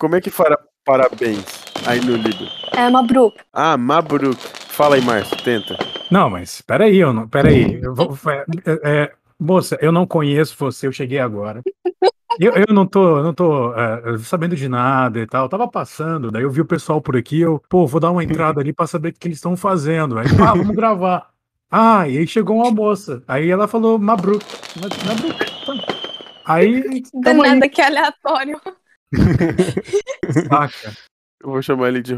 como é que fala parabéns aí no Líbano? É Mabruk. Ah, Mabruk. Fala aí, Márcio, tenta. Não, mas peraí, eu não. Peraí. Eu vou, é, é, moça, eu não conheço você, eu cheguei agora. Eu, eu não tô, não tô é, sabendo de nada e tal. Eu tava passando, daí eu vi o pessoal por aqui, eu, pô, vou dar uma entrada ali pra saber o que eles estão fazendo. Aí, ah, vamos gravar. Ah, e aí chegou uma moça. Aí ela falou Mabruk. Mabruk. Tá. Aí. Do nada, que aleatório. Saca. Eu vou chamar ele de,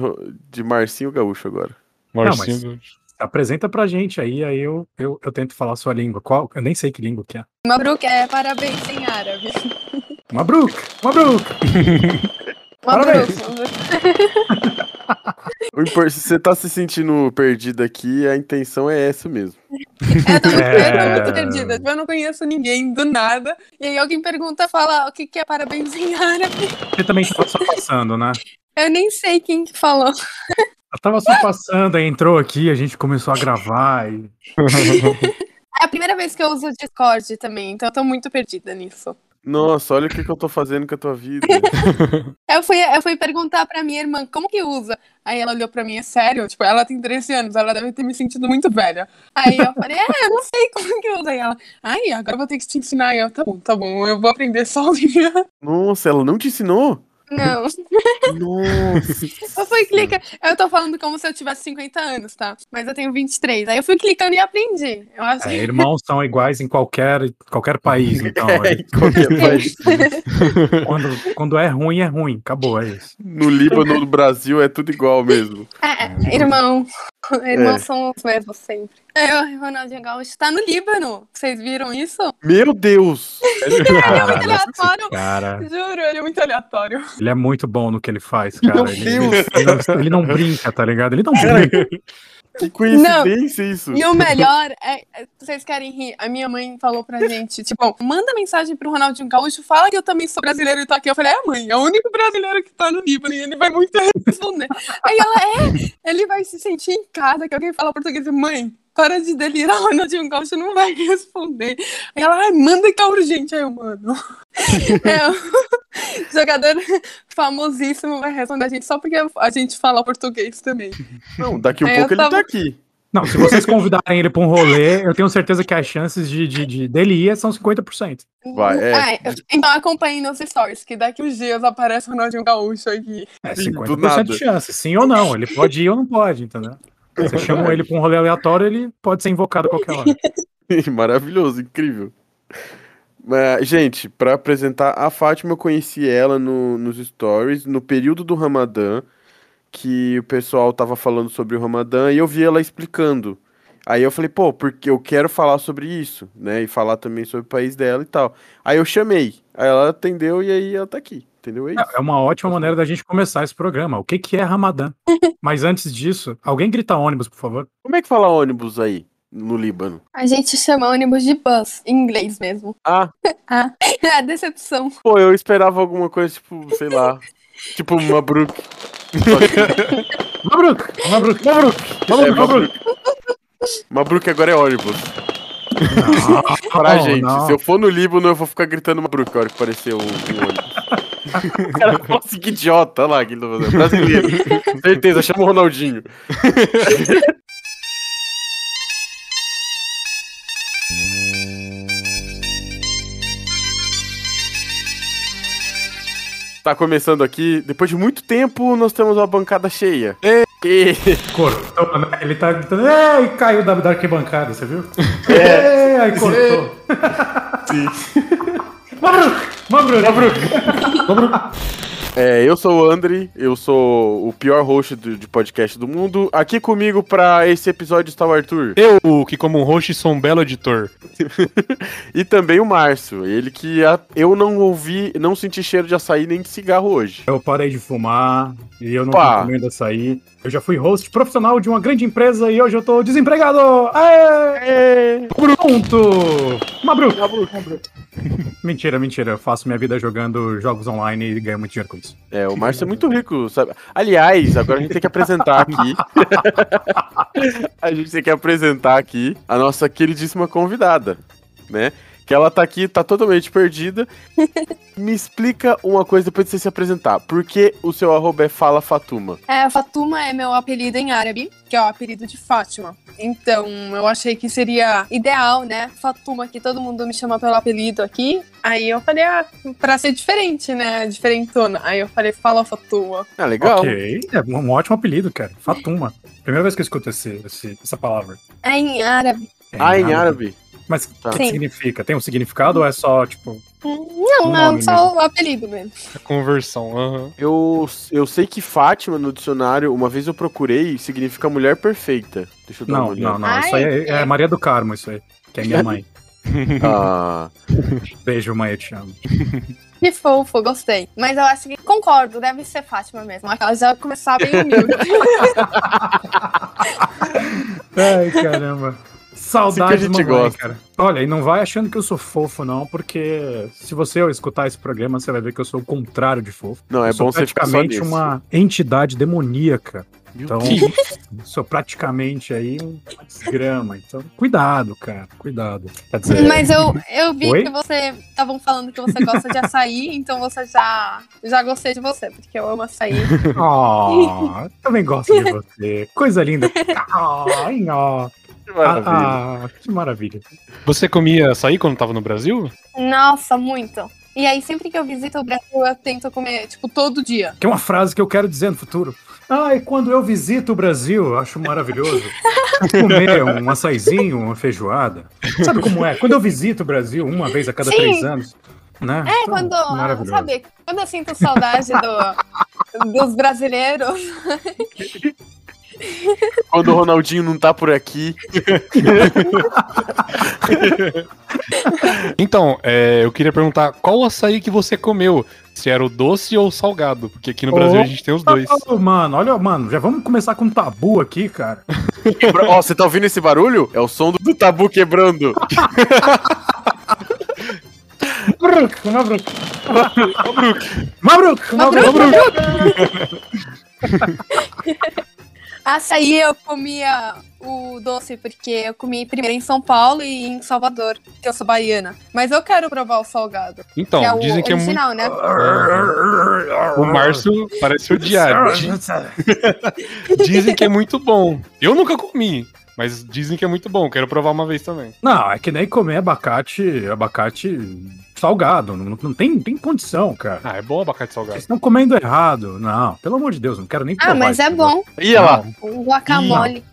de Marcinho Gaúcho agora. Marcinho Não, mas apresenta pra gente aí, aí eu, eu, eu tento falar a sua língua. Qual? Eu nem sei que língua que é. Mabruk é parabéns em árabe. Mabruk! Mabruk! Mabruk! Se você tá se sentindo perdido aqui, a intenção é essa mesmo. É, eu tô muito, é... muito perdida. Eu não conheço ninguém do nada. E aí alguém pergunta, fala o que, que é parabéns em árabe. Você também tá só passando, né? Eu nem sei quem que falou. Ela tava só passando, aí entrou aqui, a gente começou a gravar. E... É a primeira vez que eu uso o Discord também, então eu tô muito perdida nisso. Nossa, olha o que, que eu tô fazendo com a tua vida. eu, fui, eu fui perguntar pra minha irmã como que usa. Aí ela olhou pra mim, é sério? Tipo, ela tem 13 anos, ela deve ter me sentido muito velha. Aí eu falei, é, eu não sei como que usa. Aí ela, ai, agora eu vou ter que te ensinar. Aí eu, tá bom, tá bom, eu vou aprender sozinha. Nossa, ela não te ensinou? Não. Nossa. eu fui clicar. Eu tô falando como se eu tivesse 50 anos, tá? Mas eu tenho 23. Aí eu fui clicando e aprendi. Eu acho é, irmãos são iguais em qualquer, qualquer país, então. É, em qualquer país. quando, quando é ruim, é ruim. Acabou, é isso. No Líbano, no Brasil, é tudo igual mesmo. É, irmão. Irmãos é. são os mesmos sempre. É, o Ronaldinho Gaúcho tá no Líbano. Vocês viram isso? Meu Deus! ele é muito aleatório. Cara. Juro, ele é muito aleatório. Ele é muito bom no que ele faz, cara. Meu ele, Deus! Ele, não, ele não brinca, tá ligado? Ele não brinca. Que coincidência não. isso. E o melhor é, é, vocês querem rir? A minha mãe falou pra gente, tipo, manda mensagem pro Ronaldinho Gaúcho, fala que eu também sou brasileiro e tô aqui. Eu falei, é mãe, é o único brasileiro que tá no Líbano e ele vai muito responder. Aí ela, é, ele vai se sentir em casa, que alguém fala português. Mãe, para de delirar, o Ronaldinho Gaúcho não vai responder. Aí ela, ai, manda que é urgente. Aí eu, mano. é, jogador famosíssimo vai responder a gente só porque a gente fala português também. Não, daqui a um pouco ele tava... tá aqui. Não, se vocês convidarem ele para um rolê, eu tenho certeza que as chances de, de, de dele ir são 50%. Vai, é. Ah, então acompanhe nos stories, que daqui uns dias aparece o Ronaldinho Gaúcho aqui. É 50% de chance, sim ou não. Ele pode ir ou não pode, entendeu? Você chama ele para um rolê aleatório, ele pode ser invocado a qualquer hora. Maravilhoso, incrível. Mas, gente, para apresentar a Fátima, eu conheci ela no, nos stories, no período do Ramadã, que o pessoal tava falando sobre o Ramadã, e eu vi ela explicando. Aí eu falei, pô, porque eu quero falar sobre isso, né? E falar também sobre o país dela e tal. Aí eu chamei. Aí ela atendeu e aí ela tá aqui. Entendeu? É, é uma ótima maneira da gente começar esse programa. O que, que é Ramadã? Mas antes disso, alguém grita ônibus, por favor. Como é que fala ônibus aí? No Líbano. A gente chama ônibus de bus, em inglês mesmo. Ah. ah, é a decepção. Pô, eu esperava alguma coisa, tipo, sei lá. tipo Mabruk. Mabruk! Mabruk! Mabruk! Mabruk! Mabruk! Mabruk agora é ônibus. Não, pra não, gente, não. se eu for no Líbano, eu vou ficar gritando Mabruk a hora que aparecer o, o ônibus. O cara assim, que idiota, olha lá, que brasileiro. Certeza, chama o Ronaldinho. Tá começando aqui, depois de muito tempo, nós temos uma bancada cheia. E... Cortou, né? Ele tá gritando, e caiu da, da arquibancada, você viu? É, aí cortou. Sim. Mabruk! Mabruk! Mabruk! Mabruk! É, eu sou o Andri, eu sou o pior host do, de podcast do mundo. Aqui comigo para esse episódio está o Arthur. Eu, que como um host sou um belo editor. e também o Márcio, ele que a, eu não ouvi, não senti cheiro de açaí nem de cigarro hoje. Eu parei de fumar e eu não Pá. tô comendo açaí. Eu já fui host profissional de uma grande empresa e hoje eu tô desempregado. Aê! Pronto! Mabruk, Mabruk. mentira, mentira. Eu faço minha vida jogando jogos online e ganho muito dinheiro com isso. É, o Márcio é muito rico, sabe? Aliás, agora a gente tem que apresentar aqui. a gente tem que apresentar aqui a nossa queridíssima convidada, né? Que ela tá aqui, tá totalmente perdida. Me explica uma coisa depois de você se apresentar. Por que o seu arroba é Fala Fatuma? É, Fatuma é meu apelido em árabe, que é o apelido de Fátima. Então, eu achei que seria ideal, né? Fatuma, que todo mundo me chama pelo apelido aqui. Aí eu falei, ah, pra ser diferente, né? Diferentona. Aí eu falei, fala Fatuma. Ah, legal. Ok, é um ótimo apelido, cara. Fatuma. Primeira vez que eu escuto esse, esse- essa palavra. É em árabe. É ah, em árabe. Mas o Tá. que Sim. significa? Tem um significado ou é só, tipo. Não, Um não, só o apelido mesmo. A conversão, aham. Eu, eu sei que Fátima, no dicionário, uma vez eu procurei, significa mulher perfeita. Deixa eu dar uma Não, olhada. não, não. Ai, isso aí é, é. Maria do Carmo, isso aí. Que é minha mãe. Ah, Beijo, mãe, eu te amo. Que fofo, gostei. Mas eu acho que concordo, deve ser Fátima mesmo. Ela já começar bem humilde. Ai, caramba. Assim que a Saudades, gente mamãe, gosta. cara. Olha, e não vai achando que eu sou fofo, não, porque se você escutar esse programa, você vai ver que eu sou o contrário de fofo. não, é eu sou bom você ficar só praticamente nisso. uma entidade demoníaca. Meu Então, sou praticamente aí um desgrama. Então, cuidado, cara, cuidado. Quer dizer, Mas eu, eu vi Oi? que você estavam falando que você gosta de açaí, então você já, já gostei de você, porque eu amo açaí. Oh, também gosto de você. Coisa linda. Ai, ó. Que maravilha. Ah, ah, que maravilha. Você comia açaí quando tava no Brasil? Nossa, muito. E aí, sempre que eu visito o Brasil, eu tento comer, tipo, todo dia. Que é uma frase que eu quero dizer no futuro. Ai, quando eu visito o Brasil, eu acho maravilhoso comer um açaizinho, uma feijoada. Sabe como é? Quando eu visito o Brasil uma vez a cada Sim. três anos, né? É, Então, quando, maravilhoso. sabe, quando eu sinto saudade do, dos brasileiros, Quando o Ronaldinho não tá por aqui. Então, é, eu queria perguntar qual açaí que você comeu? Se era o doce ou o salgado? Porque aqui no Brasil Oh. a gente tem os dois. Oh, mano, olha, mano, já vamos começar com um tabu aqui, cara. Ó, você tá ouvindo esse barulho? É o som do, do tabu quebrando. Mabruk, Mabruk. Mabruk, Mabruk. açaí eu comia o doce, porque eu comi primeiro em São Paulo e em Salvador, que eu sou baiana. Mas eu quero provar o salgado, Então, que é o dizem que é muito. original, né? O Márcio parece odiar. Di- Dizem que é muito bom. Eu nunca comi, mas dizem que é muito bom. Quero provar uma vez também. Não, é que nem comer abacate, abacate salgado. Não, não tem, tem condição, cara. Ah, é bom abacate salgado. Vocês estão comendo errado. Não, pelo amor de Deus, não quero nem Ah, provar mas esse é bom. Ia lá. O guacamole.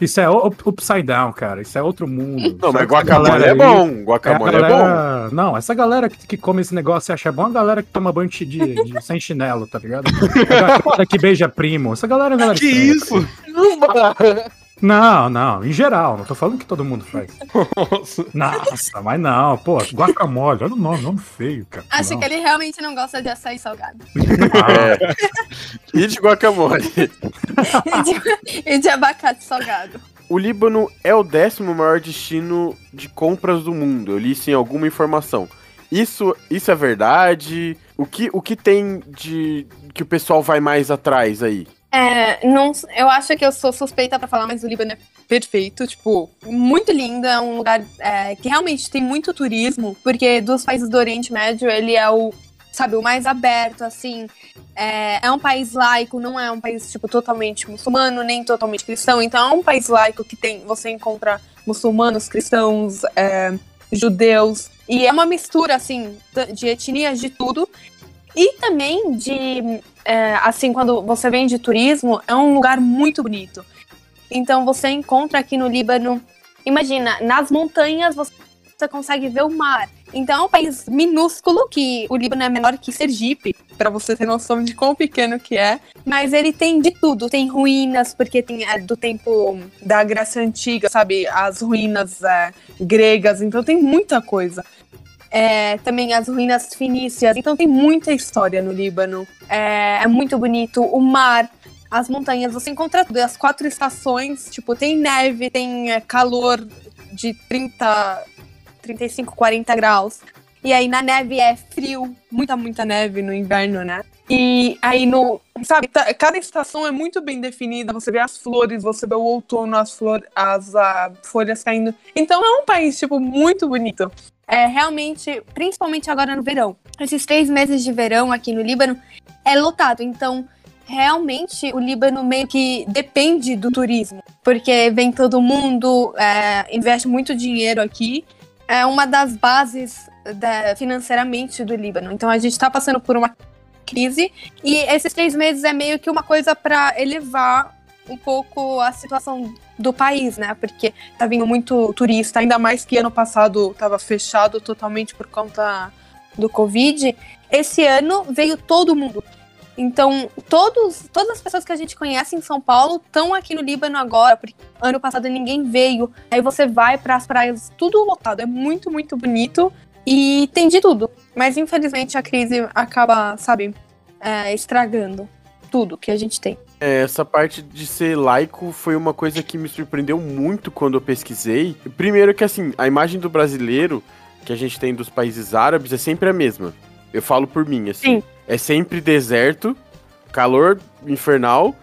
Isso é up- upside down, cara. Isso é outro mundo. Não, mas guacamole é bom. É Guacamole é bom. galera... Não, essa galera que, que come esse negócio e acha bom é a galera que toma banho de, de- sem chinelo, tá ligado? A galera que beija primo. Essa galera é galera Que estranha, isso? Não, não, em geral, não tô falando que todo mundo faz. Nossa. Nossa, mas não, pô, guacamole, olha o nome, nome feio, cara. Acho não. que ele realmente não gosta de açaí salgado. Ah, É. E de guacamole. e, de, e de abacate salgado. O Líbano é o décimo maior destino de compras do mundo. Eu li isso em alguma informação. Isso, isso é verdade? O que, o que tem de que o pessoal vai mais atrás aí? É, não, eu acho que eu sou suspeita pra falar, mas o Líbano é perfeito, tipo, muito lindo, é um lugar é, que realmente tem muito turismo, porque dos países do Oriente Médio, ele é o, sabe, o mais aberto, assim, é, é um país laico, não é um país, tipo, totalmente muçulmano, nem totalmente cristão, então é um país laico que tem, você encontra muçulmanos, cristãos, é, judeus, e é uma mistura, assim, de etnias, de tudo, e também de é, assim, quando você vem de turismo, é um lugar muito bonito. Então você encontra aqui no Líbano, imagina, nas montanhas você consegue ver o mar. Então é um país minúsculo, que o Líbano é menor que Sergipe, para você ter noção de quão pequeno que é. Mas ele tem de tudo, tem ruínas, porque tem é, do tempo da Grécia Antiga, sabe? As ruínas é, gregas, então tem muita coisa. É, também as ruínas fenícias. Então tem muita história no Líbano. É, é muito bonito. O mar, as montanhas, você encontra tudo. As quatro estações, tipo, tem neve, tem é, calor de 30, 35, 40 graus. E aí na neve é frio, muita, muita neve no inverno, né? E aí no. Sabe, tá- cada estação é muito bem definida. Você vê as flores, você vê o outono, as, flor, as ah, folhas caindo. Então é um país, tipo, muito bonito. É realmente, principalmente agora no verão. Esses três meses de verão aqui no Líbano é lotado. Então, realmente, o Líbano meio que depende do turismo. Porque vem todo mundo, é, investe muito dinheiro aqui. É uma das bases da- financeiramente do Líbano. Então, a gente está passando por uma crise. E esses três meses é meio que uma coisa para elevar um pouco a situação do país, né? Porque tá vindo muito turista, ainda mais que ano passado estava fechado totalmente por conta do Covid. Esse ano veio todo mundo. Então, todos, todas as pessoas que a gente conhece em São Paulo estão aqui no Líbano agora, porque ano passado ninguém veio. Aí você vai para as praias, tudo lotado. É muito, muito bonito. E tem de tudo. Mas infelizmente a crise acaba, sabe, é, estragando tudo que a gente tem. É, essa parte de ser laico foi uma coisa que me surpreendeu muito quando eu pesquisei. Primeiro que assim, a imagem do brasileiro que a gente tem dos países árabes é sempre a mesma. Eu falo por mim, assim. Sim. É sempre deserto, calor infernal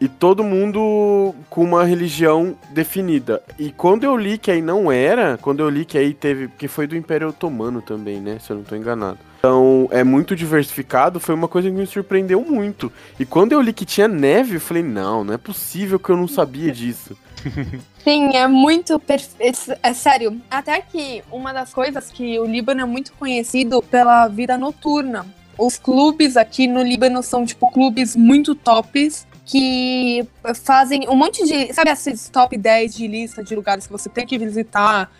e todo mundo com uma religião definida. E quando eu li que aí não era, quando eu li que aí teve, que foi do Império Otomano também, né, se eu não tô enganado. Então, é muito diversificado, foi uma coisa que me surpreendeu muito. E quando eu li que tinha neve, eu falei, não, não é possível que eu não sabia disso. Sim, é muito perfeito. É sério. Até que uma das coisas que o Líbano é muito conhecido pela vida noturna. Os clubes aqui no Líbano são, tipo, clubes muito tops que fazem um monte de. Sabe esses top 10 de lista de lugares que você tem que visitar?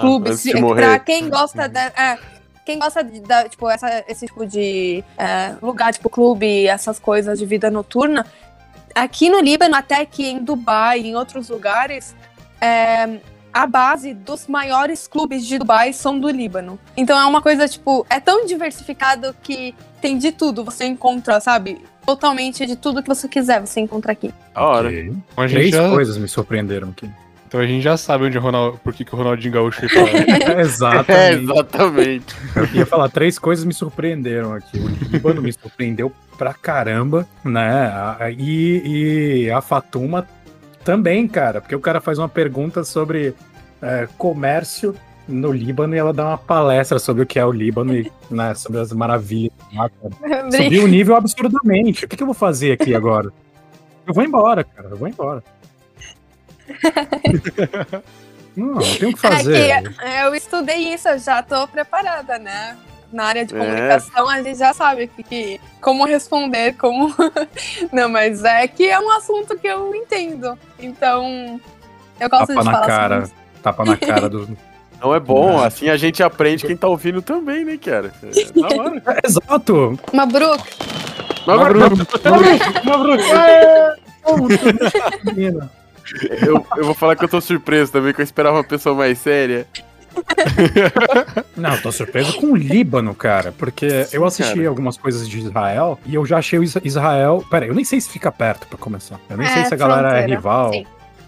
clubes. antes de Pra quem gosta da. é, quem gosta de, da, tipo, essa, esse tipo de é, lugar, tipo clube, essas coisas de vida noturna, aqui no Líbano, até que em Dubai e em outros lugares, é, a base dos maiores clubes de Dubai são do Líbano. Então é uma coisa, tipo, é tão diversificado que tem de tudo. Você encontra, sabe? Totalmente de tudo que você quiser, você encontra aqui. Hora. Então a gente Três já, coisas me surpreenderam aqui. Então a gente já sabe onde o Ronaldo, por que, que o Ronaldinho Gaúcho foi pra lá. É, Exatamente. exatamente. Eu ia falar, três coisas me surpreenderam aqui. O Líbano me surpreendeu pra caramba, né? E, e a Fatuma também, cara, porque o cara faz uma pergunta sobre é, comércio no Líbano e ela dá uma palestra sobre o que é o Líbano e né, sobre as maravilhas. Subiu o nível absurdamente. O que, que eu vou fazer aqui agora? Eu vou embora, cara. Eu vou embora. Não, não tenho o que fazer. É que eu estudei isso, eu já tô preparada, né? Na área de É. comunicação, a gente já sabe que, que- como responder, como. Não, mas é que é um assunto que eu entendo. Então, eu gosto Tapa de na falar cara. sobre isso. Tapa na cara do. Não é bom, assim a gente aprende quem tá ouvindo também, né, cara? É da hora. Exato! Mabruk, Mabruk. Menina. Eu, eu vou falar que eu tô surpreso também, que eu esperava uma pessoa mais séria. Não, tô surpreso com o Líbano, cara, porque eu assisti cara. algumas coisas de Israel e eu já achei o Is- Israel. Pera, eu nem sei se fica perto pra começar. Eu nem sei É, se a galera é fronteira, rival. sim.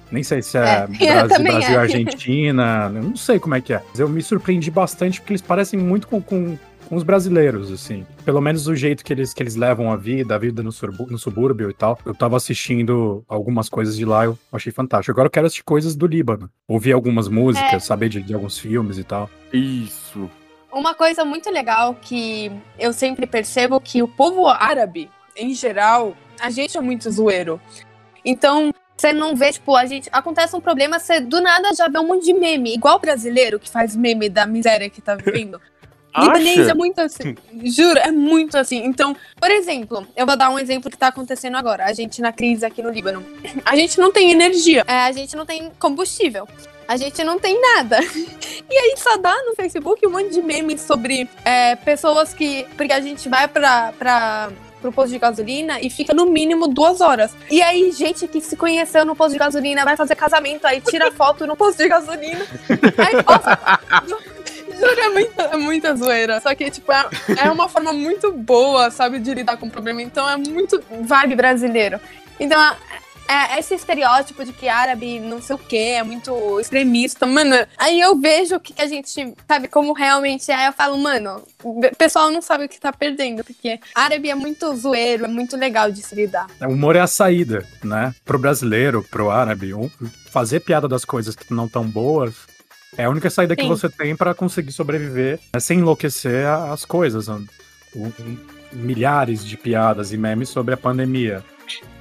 Nem sei se é, É, Brasil, Brasil e é. Argentina. Eu não sei como é que é. Mas eu me surpreendi bastante porque eles parecem muito com, com, com os brasileiros, assim. Pelo menos o jeito que eles, que eles levam a vida, a vida no, surbu- no subúrbio e tal. Eu tava assistindo algumas coisas de lá, eu achei fantástico. Agora eu quero assistir coisas do Líbano. Ouvir algumas músicas, É. saber de, de alguns filmes e tal. Isso. Uma coisa muito legal que eu sempre percebo que o povo árabe, em geral, a gente é muito zoeiro. Então, você não vê, tipo, a gente. Acontece um problema, você do nada já vê um monte de meme, igual o brasileiro que faz meme da miséria que tá vivendo. Libanês Acha? é muito assim. Juro, é muito assim. Então, por exemplo, eu vou dar um exemplo que tá acontecendo agora. A gente na crise aqui no Líbano. A gente não tem energia. É, a gente não tem combustível. A gente não tem nada. E aí só dá no Facebook um monte de memes sobre é, pessoas que. Porque a gente vai pra. pra pro posto de gasolina e fica no mínimo duas horas. E aí, gente que se conheceu no posto de gasolina vai fazer casamento, aí tira foto no posto de gasolina. Aí, nossa, Juro, é muita, é muita zoeira. Só que, tipo, é, é uma forma muito boa, sabe, de lidar com o problema. Então é muito vibe brasileiro. Então, é- é, esse estereótipo de que árabe não sei o que, é muito extremista, mano. Aí eu vejo o que, a gente sabe como realmente é. Eu falo, mano, o pessoal não sabe o que tá perdendo, porque árabe é muito zoeiro, é muito legal de se lidar. O humor é a saída, né? Pro brasileiro, pro árabe, fazer piada das coisas que não tão boas é a única saída que Sim. você tem pra conseguir sobreviver né, sem enlouquecer as coisas. né? Milhares de piadas e memes sobre a pandemia,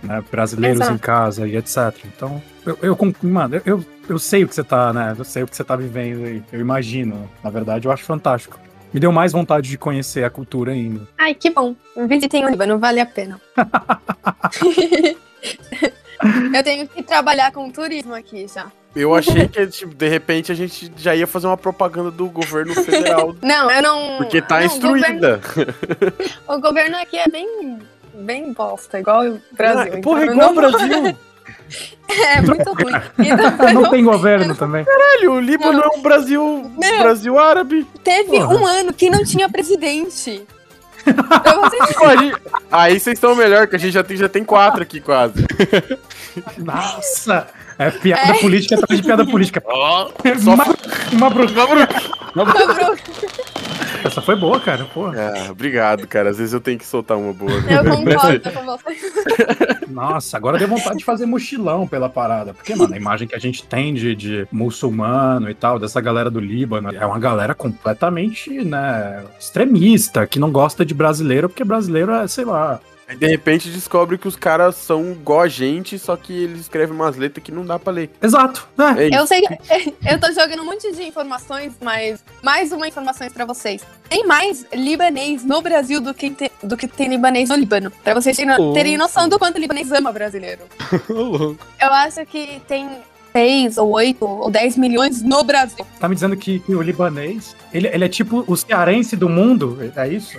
né? Brasileiros Exato. em casa e etc. Então, eu, eu, mano, eu, eu sei o que você tá, né? Eu sei o que você tá vivendo aí. Eu imagino. Na verdade, eu acho fantástico. Me deu mais vontade de conhecer a cultura ainda. Ai, que bom. Visitem o Líbano, vale a pena. eu tenho que trabalhar com turismo aqui já. Eu achei que, tipo, de repente, a gente já ia fazer uma propaganda do governo federal. Não, eu não. Porque tá não, instruída. O governo, o governo aqui é bem. Bem bosta, igual o Brasil. Ah, Porra, então igual o não- Brasil. É muito ruim. Então, não tem governo também. Caralho, o Líbano é um Brasil, Meu. Brasil árabe. teve Porra. um ano que não tinha presidente. Pô, gente- Aí vocês estão melhor, que a gente já tem, já tem quatro aqui quase. Nossa! É piada política atrás de piada política. Só Uma, uma bru- Cobrou. Essa foi boa, cara. Pô. Ah, obrigado, cara. Às vezes eu tenho que soltar uma boa. né? Eu concordo com você. Nossa, agora deu vontade de fazer mochilão pela parada. Porque, mano, a imagem que a gente tem de, de muçulmano e tal, dessa galera do Líbano, é uma galera completamente, né, extremista, que não gosta de brasileiro, porque brasileiro é, sei lá. Aí de repente descobre que os caras são igual a gente, só que eles escrevem umas letras que não dá pra ler. Exato? É isso. Eu sei que eu tô jogando um monte de informações, mas mais uma informação pra vocês. Tem mais libanês no Brasil do que, te- do que tem libanês no Líbano. Pra vocês terem, Oh. terem noção do quanto libanês ama brasileiro. Ô, louco. Eu acho que tem 6 ou 8 ou 10 milhões no Brasil. Tá me dizendo que, que o libanês, ele, ele é tipo o cearense do mundo, é isso?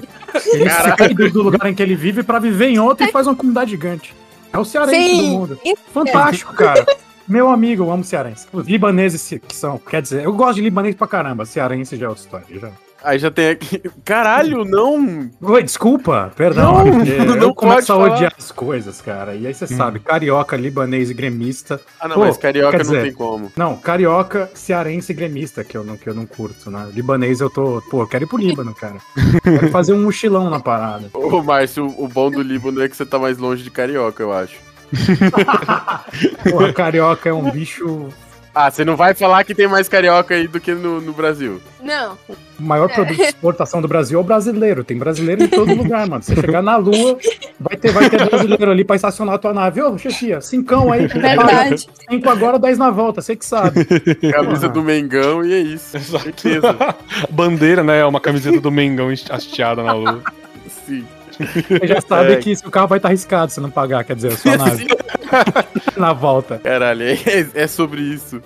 Ele sai do, do lugar em que ele vive pra viver em outro e faz uma comunidade gigante. É o cearense do Sim, mundo. isso Fantástico, cara. Meu amigo, eu amo cearense. Os libaneses se- que são, quer dizer, eu gosto de libanês pra caramba, cearense já é outra história. Já. Aí já tem aqui. Caralho, não! Oi, desculpa, perdão. Não, é não eu começo pode a odiar as coisas, cara. E aí você sabe, carioca, libanês e gremista. Ah, não, Pô, mas carioca não dizer- tem como. Não, carioca, cearense e gremista, que eu não, que eu não curto, né? Libanês eu tô. Pô, eu quero ir pro Líbano, cara. Quero fazer um mochilão na parada. Ô, Márcio, o bom do Líbano é que você tá mais longe de carioca, eu acho. Porra, carioca é um bicho. Ah, você não vai falar que tem mais carioca aí do que no, no Brasil. Não. O maior produto de exportação do Brasil é o brasileiro. Tem brasileiro em todo lugar, mano. Você chegar na lua, vai ter, vai ter brasileiro ali pra estacionar a tua nave. Ô, chefia, cincão aí. Verdade. Cinco agora, dez na volta, você que sabe. Camisa Porra. do Mengão e é isso. Certeza. Bandeira, né? Uma camiseta do Mengão hasteada na lua. Sim. Você já sabe É. que se o carro vai estar arriscado se não pagar, quer dizer, a sua nave na volta. Caralho, é, é sobre isso.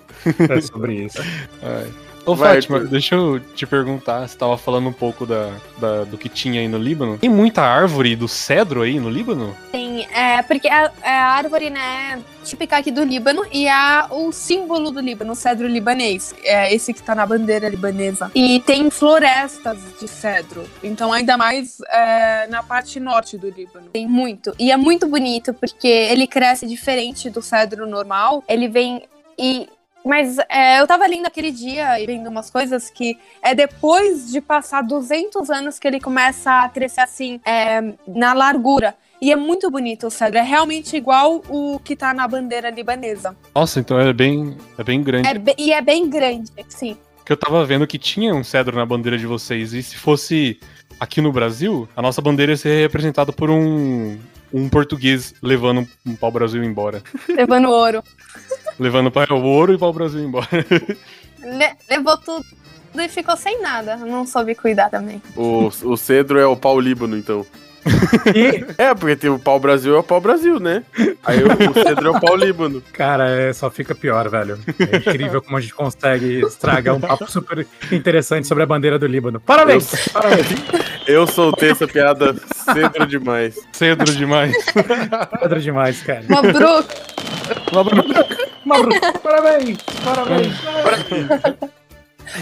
É sobre isso. Ai. Ô, Vai, Fátima, Arthur. deixa eu te perguntar. Você tava falando um pouco da, da- do que tinha aí no Líbano. Tem muita árvore do cedro aí no Líbano? Tem, é, porque a, é a árvore, né, típica aqui do Líbano e é o símbolo do Líbano, o cedro libanês. É esse que tá na bandeira libanesa. E tem florestas de cedro. Então, ainda mais é, na parte norte do Líbano. Tem muito. E é muito bonito porque ele cresce diferente do cedro normal. Ele vem e. Mas é, eu tava lendo aquele dia e vendo umas coisas que é depois de passar 200 anos que ele começa a crescer assim, é, na largura. E é muito bonito o cedro. É realmente igual o que tá na bandeira libanesa. Nossa, então é bem, é bem grande. É be- e é bem grande, sim. Que eu tava vendo que tinha um cedro na bandeira de vocês. E se fosse aqui no Brasil, a nossa bandeira ia ser representada por um, um português levando um pau-brasil embora. Levando ouro. Levando para o ouro e pau-brasil embora. Le- levou tudo e ficou sem nada. Não soube cuidar também. O, o cedro é o pau Líbano, então. E, É, porque tem o pau Brasil é o pau Brasil, né? Aí o, o cedro é o pau Líbano. cara, é, só fica pior, velho. É incrível como a gente consegue estragar um papo super interessante sobre a bandeira do Líbano. Parabéns! Parabéns! Eu soltei essa piada cedro demais. Cedro demais. Pedro demais, cara. Mabruk. Mabru, parabéns! Parabéns!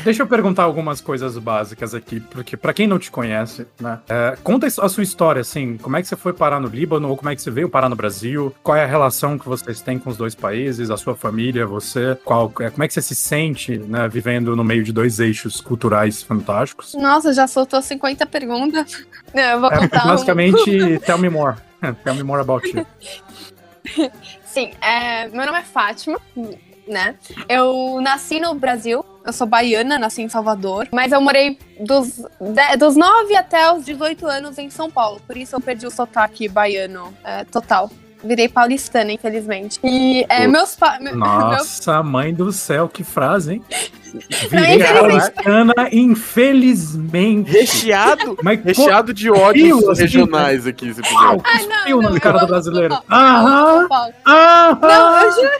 Deixa eu perguntar algumas coisas básicas aqui, porque pra quem não te conhece, né? é, conta a sua história, assim, como é que você foi parar no Líbano, ou como é que você veio parar no Brasil, qual é a relação que vocês têm com os dois países, a sua família, você, qual, é, como é que você se sente, né, vivendo no meio de dois eixos culturais fantásticos? Nossa, já soltou 50 perguntas. Eu vou É, contar um. basicamente, tell me more. Tell me more about you. Sim, é, meu nome é Fátima, né? Eu nasci no Brasil, eu sou baiana, nasci em Salvador, mas eu morei dos, de- dos 9 até os 18 anos em São Paulo, por isso eu perdi o sotaque baiano é, total. Virei paulistana, infelizmente. E é, meus pais. Meu, Nossa, mãe do céu, que frase, hein? Não, Virei infelizmente- paulistana, infelizmente. Recheado, Mas, recheado de ódios assim, regionais aqui esse episódio. Ah, não, não, eu cara do brasileiro. Aham, aham. Não, eu juro.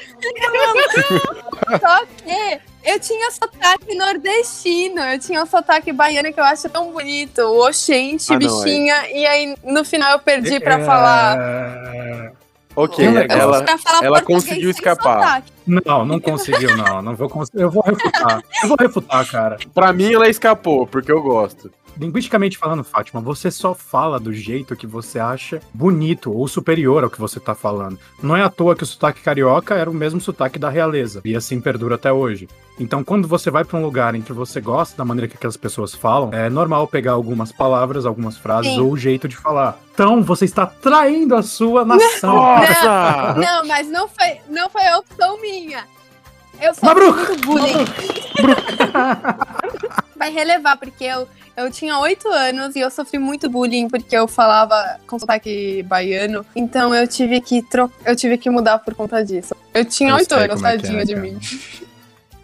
Só que eu tinha sotaque nordestino, eu tinha um sotaque baiano que eu acho tão bonito. O Oxente, Ah, não, é. bichinha. E aí, no final, eu perdi pra É, falar. Ok, ela, ela conseguiu escapar. Não, não conseguiu, não. não vou cons- Eu vou refutar. Eu vou refutar, cara. pra mim ela escapou, porque eu gosto. Linguisticamente falando, Fátima, você só fala do jeito que você acha bonito ou superior ao que você tá falando. Não é à toa que o sotaque carioca era o mesmo sotaque da realeza, e assim perdura até hoje. Então, quando você vai pra um lugar em que você gosta da maneira que aquelas pessoas falam, é normal pegar algumas palavras, algumas frases Sim. ou o jeito de falar. Então, você está traindo a sua nação. Nossa! Não, mas não foi, não foi a opção minha. Eu sou Mabruk! muito bullying. Vai relevar, porque eu, eu tinha oito anos e eu sofri muito bullying porque eu falava com sotaque baiano. Então eu tive que tro... eu tive que mudar por conta disso. Eu tinha oito anos, é tadinha é, de cara. mim.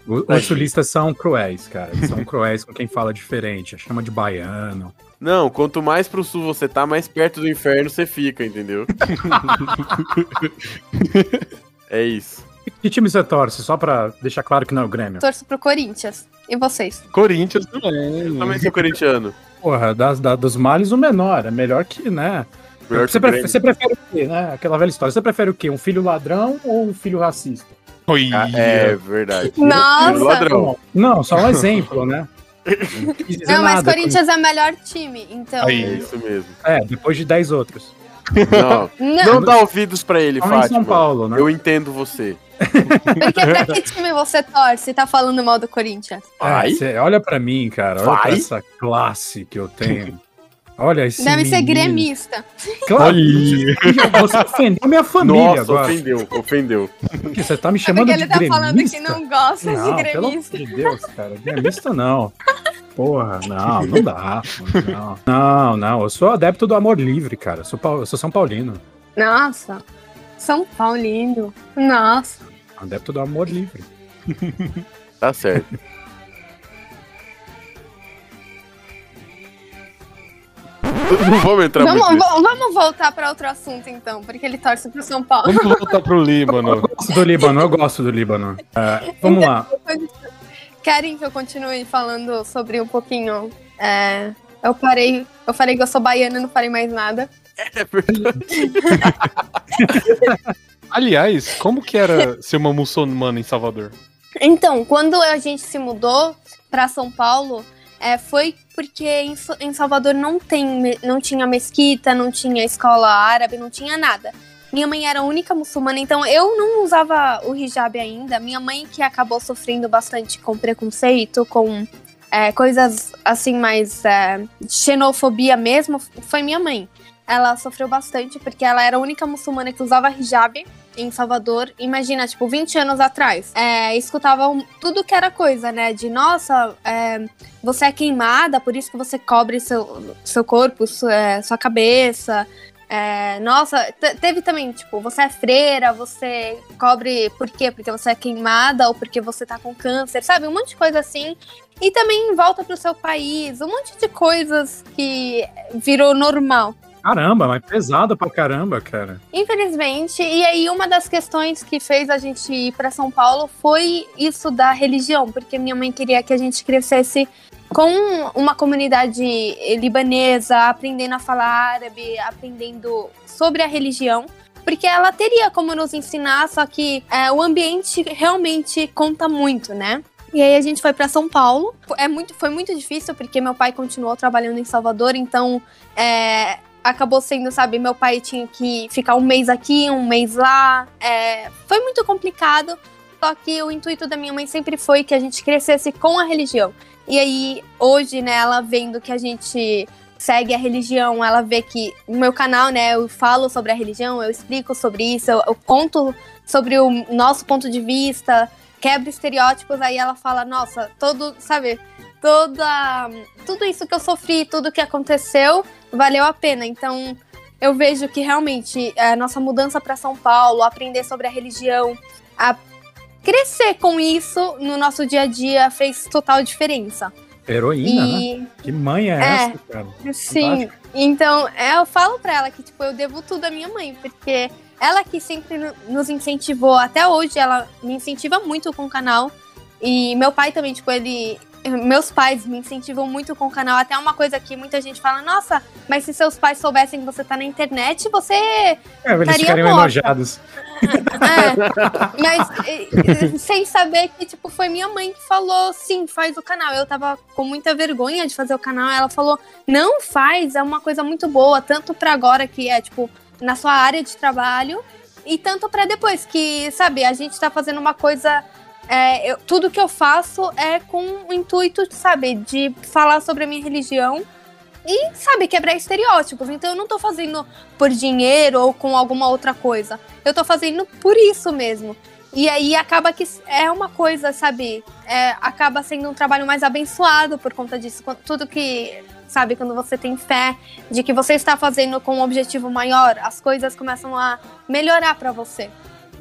O- Os sulistas são cruéis, cara. Eles são cruéis com quem fala diferente. Chama de baiano. Não, quanto mais pro sul você tá, mais perto do inferno você fica, entendeu? é isso. Que time você torce? Só pra deixar claro que não é o Grêmio. Torço pro Corinthians. E vocês? Corinthians também. Eu também sou corintiano. Porra, das, da- dos males o menor. É melhor que, né? Melhor que você, o prefere, você prefere o quê, né? Aquela velha história. Você prefere o quê? Um filho ladrão ou um filho racista? Oi. Ah, É verdade. Nossa! Ladrão. Não, só um exemplo, né? Não Não, mas nada Corinthians é o melhor time, então. Aí. É isso mesmo. É, depois de 10 outros. Não, Não, não dá ouvidos pra ele, Só em Fátima. São Paulo, né? Eu entendo você. porque pra que time você torce? Tá falando mal do Corinthians? Vai? É, cê- olha pra mim, cara. Olha pra essa classe que eu tenho. Olha esse Deve ser menino. gremista. Claro, você, ofendeu minha família Nossa, agora. ofendeu, ofendeu. Porque Você tá me É chamando porque de ele tá gremista? falando que não gosta Não, de pelo gremista. amor de Deus, cara. Gremista não. Porra, não, não dá. Não, não, não. Eu sou adepto do amor livre, cara. Eu sou, eu sou São Paulino. Nossa, São Paulo lindo. Nossa. Adepto do amor livre. Tá certo. Não vamos entrar Vamos, muito. vo- vamos voltar pra outro assunto então, porque ele torce pro São Paulo. Vamos voltar pro Eu Líbano. gosto do Líbano, eu gosto do Líbano. É, vamos lá. Querem que eu continue falando sobre um pouquinho? é, eu parei, eu falei que eu sou baiana, não falei mais nada. É verdade. Aliás, como que era ser uma muçulmana em Salvador? Então, quando a gente se mudou pra São Paulo, é, foi porque em, em Salvador não, tem, não tinha mesquita, não tinha escola árabe, não tinha nada. Minha mãe era a única muçulmana, então eu não usava o hijab ainda. Minha mãe que acabou sofrendo bastante com preconceito, com é, coisas assim mais é, xenofobia mesmo, foi minha mãe. Ela sofreu bastante porque ela era a única muçulmana que usava hijab em Salvador, imagina, tipo, 20 anos atrás, é, escutavam tudo que era coisa, né? De nossa, é, você é queimada, por isso que você cobre seu, seu corpo, su- é, sua cabeça. É, nossa, te- teve também, tipo, você é freira, você cobre por quê? Porque você é queimada ou porque você tá com câncer, sabe? Um monte de coisa assim. E também volta pro seu país, um monte de coisas que virou normal. Caramba, mas pesado pra caramba, cara. Infelizmente, e aí uma das questões que fez a gente ir para São Paulo foi isso da religião, porque minha mãe queria que a gente crescesse com uma comunidade libanesa, aprendendo a falar árabe, aprendendo sobre a religião. Porque ela teria como nos ensinar, só que é, o ambiente realmente conta muito, né? E aí a gente foi para São Paulo. É muito, foi muito difícil porque meu pai continuou trabalhando em Salvador, então é, acabou sendo, sabe, meu pai tinha que ficar um mês aqui, um mês lá. É, foi muito complicado. Só que o intuito da minha mãe sempre foi que a gente crescesse com a religião. E aí, hoje, né, ela vendo que a gente segue a religião, ela vê que no meu canal, né, eu falo sobre a religião, eu explico sobre isso, eu, eu conto sobre o nosso ponto de vista, quebro estereótipos, aí ela fala, nossa, todo, sabe, toda tudo isso que eu sofri, tudo que aconteceu, valeu a pena. Então, eu vejo que realmente a nossa mudança para São Paulo, aprender sobre a religião, a crescer com isso no nosso dia a dia fez total diferença. Heroína, E- né? Que mãe é, É. essa, cara? Sim, Fantástico. então é, eu falo pra ela que tipo eu devo tudo à minha mãe, porque ela que sempre no- nos incentivou, até hoje ela me incentiva muito com o canal. E meu pai também, tipo, ele meus pais me incentivam muito com o canal, até uma coisa que muita gente fala: "Nossa, mas se seus pais soubessem que você tá na internet, você É, eles ficariam morta. enojados. É, mas sem saber que, tipo, foi minha mãe que falou, sim, faz o canal. Eu tava com muita vergonha de fazer o canal. Ela falou, não faz, é uma coisa muito boa, tanto pra agora, que é, tipo, na sua área de trabalho, e tanto pra depois, que, sabe, a gente tá fazendo uma coisa. É, eu- tudo que eu faço é com o intuito, sabe, de falar sobre a minha religião e, sabe, quebrar estereótipos. Então eu não tô fazendo por dinheiro ou com alguma outra coisa. Eu tô fazendo por isso mesmo. E aí acaba que é uma coisa, sabe? É, acaba sendo um trabalho mais abençoado por conta disso. Tudo que, sabe, quando você tem fé de que você está fazendo com um objetivo maior, as coisas começam a melhorar pra você.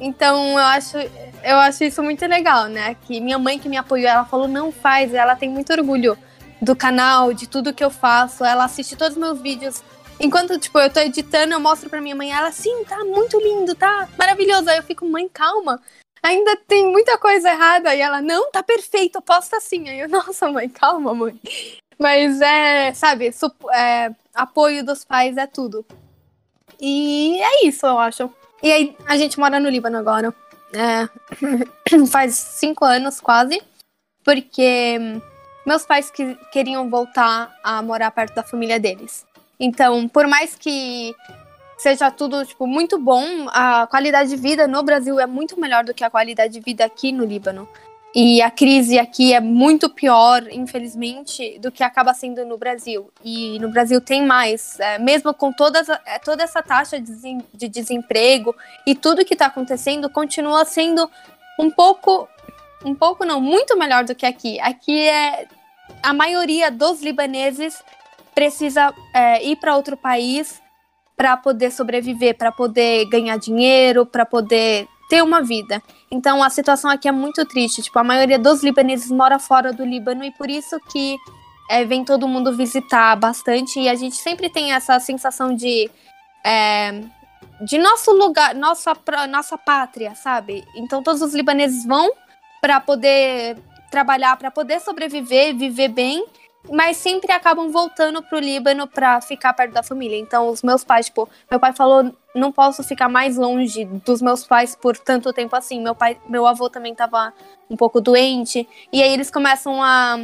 Então eu acho, eu acho isso muito legal, né? Que minha mãe que me apoiou, ela falou, não faz, ela tem muito orgulho do canal, de tudo que eu faço. Ela assiste todos os meus vídeos. Enquanto, tipo, eu tô editando, eu mostro pra minha mãe, ela, sim, tá muito lindo, tá maravilhoso. Aí eu fico, mãe, calma. Ainda tem muita coisa errada. E ela, não, tá perfeito, posta assim. Aí eu, nossa, mãe, calma, mãe. Mas é, sabe, é, apoio dos pais é tudo. E é isso, eu acho. E aí, a gente mora no Líbano agora. É, faz cinco anos quase. Porque meus pais que, queriam voltar a morar perto da família deles. Então, por mais que seja tudo tipo muito bom, a qualidade de vida no Brasil é muito melhor do que a qualidade de vida aqui no Líbano. E a crise aqui é muito pior, infelizmente, do que acaba sendo no Brasil. E no Brasil tem mais, é, mesmo com todas, é, toda essa taxa de desemprego e tudo que está acontecendo, continua sendo um pouco, um pouco não, muito melhor do que aqui. Aqui é a maioria dos libaneses precisa é, ir para outro país para poder sobreviver, para poder ganhar dinheiro, para poder ter uma vida. Então a situação aqui é muito triste. Tipo, a maioria dos libaneses mora fora do Líbano e por isso que é, vem todo mundo visitar bastante e a gente sempre tem essa sensação de é, de nosso lugar, nossa nossa pátria, sabe? Então todos os libaneses vão para poder trabalhar, para poder sobreviver, viver bem mas sempre acabam voltando pro Líbano pra ficar perto da família. Então, os meus pais, tipo, meu pai falou, não posso ficar mais longe dos meus pais por tanto tempo assim. Meu pai, meu avô também tava um pouco doente, e aí eles começam a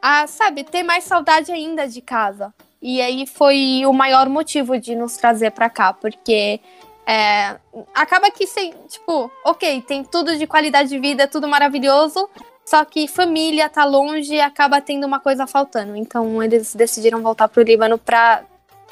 a, sabe, ter mais saudade ainda de casa. E aí foi o maior motivo de nos trazer pra cá, porque é, acaba que, sem, tipo, ok, tem tudo de qualidade de vida, tudo maravilhoso, só que família tá longe e acaba tendo uma coisa faltando. Então eles decidiram voltar pro Líbano pra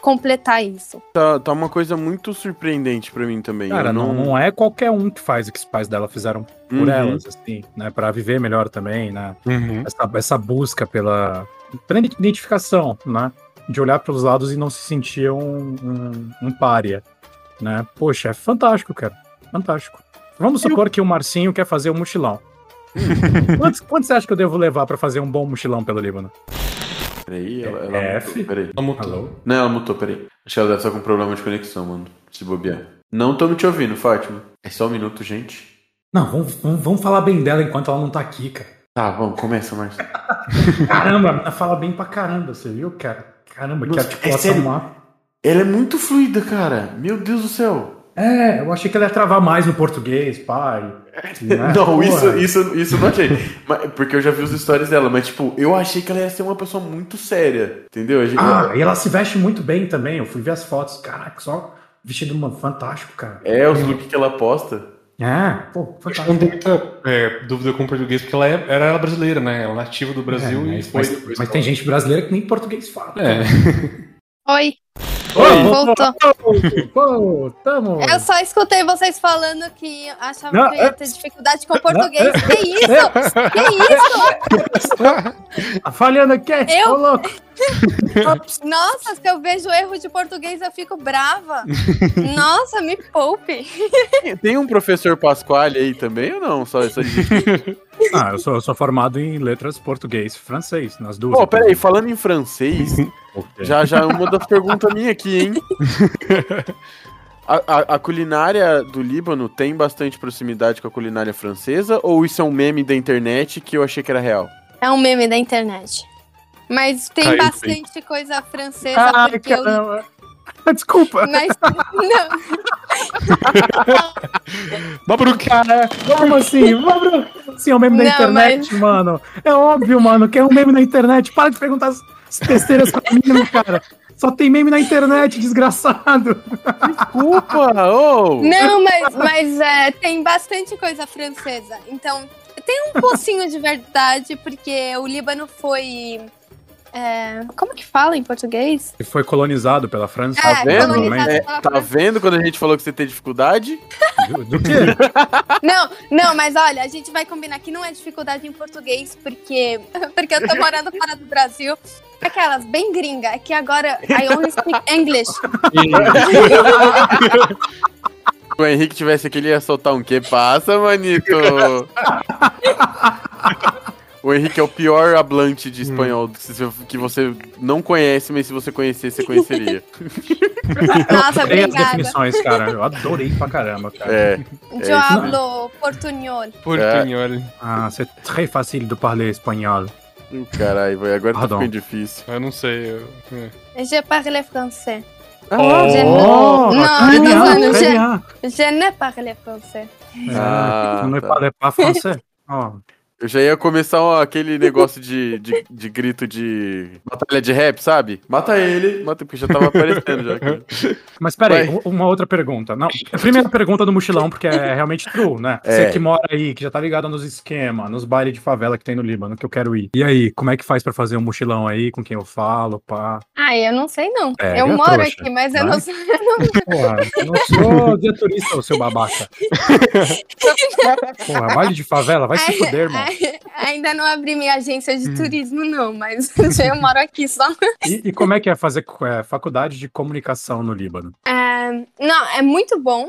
completar isso. Tá, tá uma coisa muito surpreendente pra mim também. Cara, Eu não, não é qualquer um que faz o que os pais dela fizeram por Uhum. elas, assim, né? Pra viver melhor também, né? Uhum. Essa, essa busca pela, pela identificação, né? De olhar pelos lados e não se sentir um, um, um pária, né? Poxa, é fantástico, cara. Fantástico. Vamos supor que o Marcinho quer fazer um mochilão. Quantos, quantos você acha que eu devo levar pra fazer um bom mochilão pelo Líbano? Peraí, ela, ela F. mutou, peraí. Ela mutou. Alô? Não, ela mutou, peraí. Acho que ela deve estar com problema de conexão, mano. Se bobear. Não tô me te ouvindo, Fátima. É só um minuto, gente. Não, vamos, vamos, vamos falar bem dela enquanto ela não tá aqui, cara. Tá, vamos, começa, Márcio. Caramba, a menina fala bem pra caramba, você viu, cara? Caramba, que Nossa, articulação é sério? má. Ela é muito fluida, cara. Meu Deus do céu. É, eu achei que ela ia travar mais no português, pai. Né? Não, Porra. isso, isso, isso eu não achei. Mas- porque eu já vi os stories dela, mas tipo, eu achei que ela ia ser uma pessoa muito séria. Entendeu? Ah, e ela se veste muito bem também. Eu fui ver as fotos. Caraca, só vestido mano, fantástico, cara. É, os looks que ela posta. É, pô, fantástico. não tem muita é, dúvida com o português, porque ela é- era ela brasileira, né? Ela é nativa do Brasil É, e mas, foi mas- mas tem gente brasileira que nem português fala. É. Oi, Oi, voltou. Pô, tamo. Eu só escutei vocês falando que achavam Não, que eu ia ter dificuldade com português. não, Que isso? Que isso? Tá falhando aqui? Eu? Ô, louco. Nossa, se eu vejo erro de português, eu fico brava. Nossa, me poupe. Tem- um professor Pasquale aí também ou não? Só essa gente. Ah, eu sou, eu sou formado em letras português e francês, nas duas. Pô, peraí, falando em francês, já já uma das perguntas minhas aqui, hein? A, a- a culinária do Líbano tem bastante proximidade com a culinária francesa ou isso é um meme da internet que eu achei que era real? É um meme da internet. Mas tem Caiu, bastante coisa francesa, Ai, porque eu. caramba. Desculpa. Mas. Não, Mabruk! Cara, como assim? Mano, Sim, é um meme da Não, internet, mano. É óbvio, mano, que é um meme da internet. Para de perguntar as as besteiras pra mim, cara. Só tem meme na internet, desgraçado. Desculpa! ô! não mas, mas é, tem bastante coisa francesa. Então, tem um pocinho de verdade, porque o Líbano foi. É, como que fala em português? E foi colonizado pela França. É, vendo? É, tá vendo quando a gente falou que você tem dificuldade? Do, do quê? Não, não, mas olha, a gente vai combinar que não é dificuldade em português, porque, porque eu tô morando fora do Brasil. Aquelas bem gringa, é que agora I only speak English. Se o Henrique tivesse aqui, ele ia soltar um que passa, manito? O Henrique é o pior hablante de espanhol que você- não conhece, mas se você conhecesse, você conheceria. Nossa, Adorei as obrigada. definições, cara. Eu adorei pra caramba, cara. É. Eu isso hablo portunhol. Portunhol. Ah, c'est très facile de parler espanhol. Hum, Caralho, vai, agora tá Pardon. ficando difícil. Eu não sei. eu- é. Je parle français. Ah, Je, Oh, não, eu tô falando, je, je ne parle français. Ah, Tu ne tá. parles pas français? Oh. Eu já ia começar ó, aquele negócio de, de, de grito de batalha de rap, sabe? Mata ele, mata porque já tava aparecendo já. aqui. Mas peraí, Vai. uma outra pergunta. Não, a primeira pergunta do mochilão, porque é realmente true, né? É. Você que mora aí, que já tá ligado nos esquemas, nos bailes de favela que tem no Líbano, que eu quero ir. E aí, como é que faz pra fazer um mochilão aí, com quem eu falo, pá? Ai, eu não sei não. É, eu é moro trouxa. aqui, mas eu Vai. não sei. Porra, eu não sou dia turista, seu babaca. Porra, baile de favela, vai se fuder, irmão. Ai, Ainda não abri minha agência Hum. de turismo, não, mas eu moro aqui só. E, e como é que é fazer é, faculdade de comunicação no Líbano? É, não, é muito bom,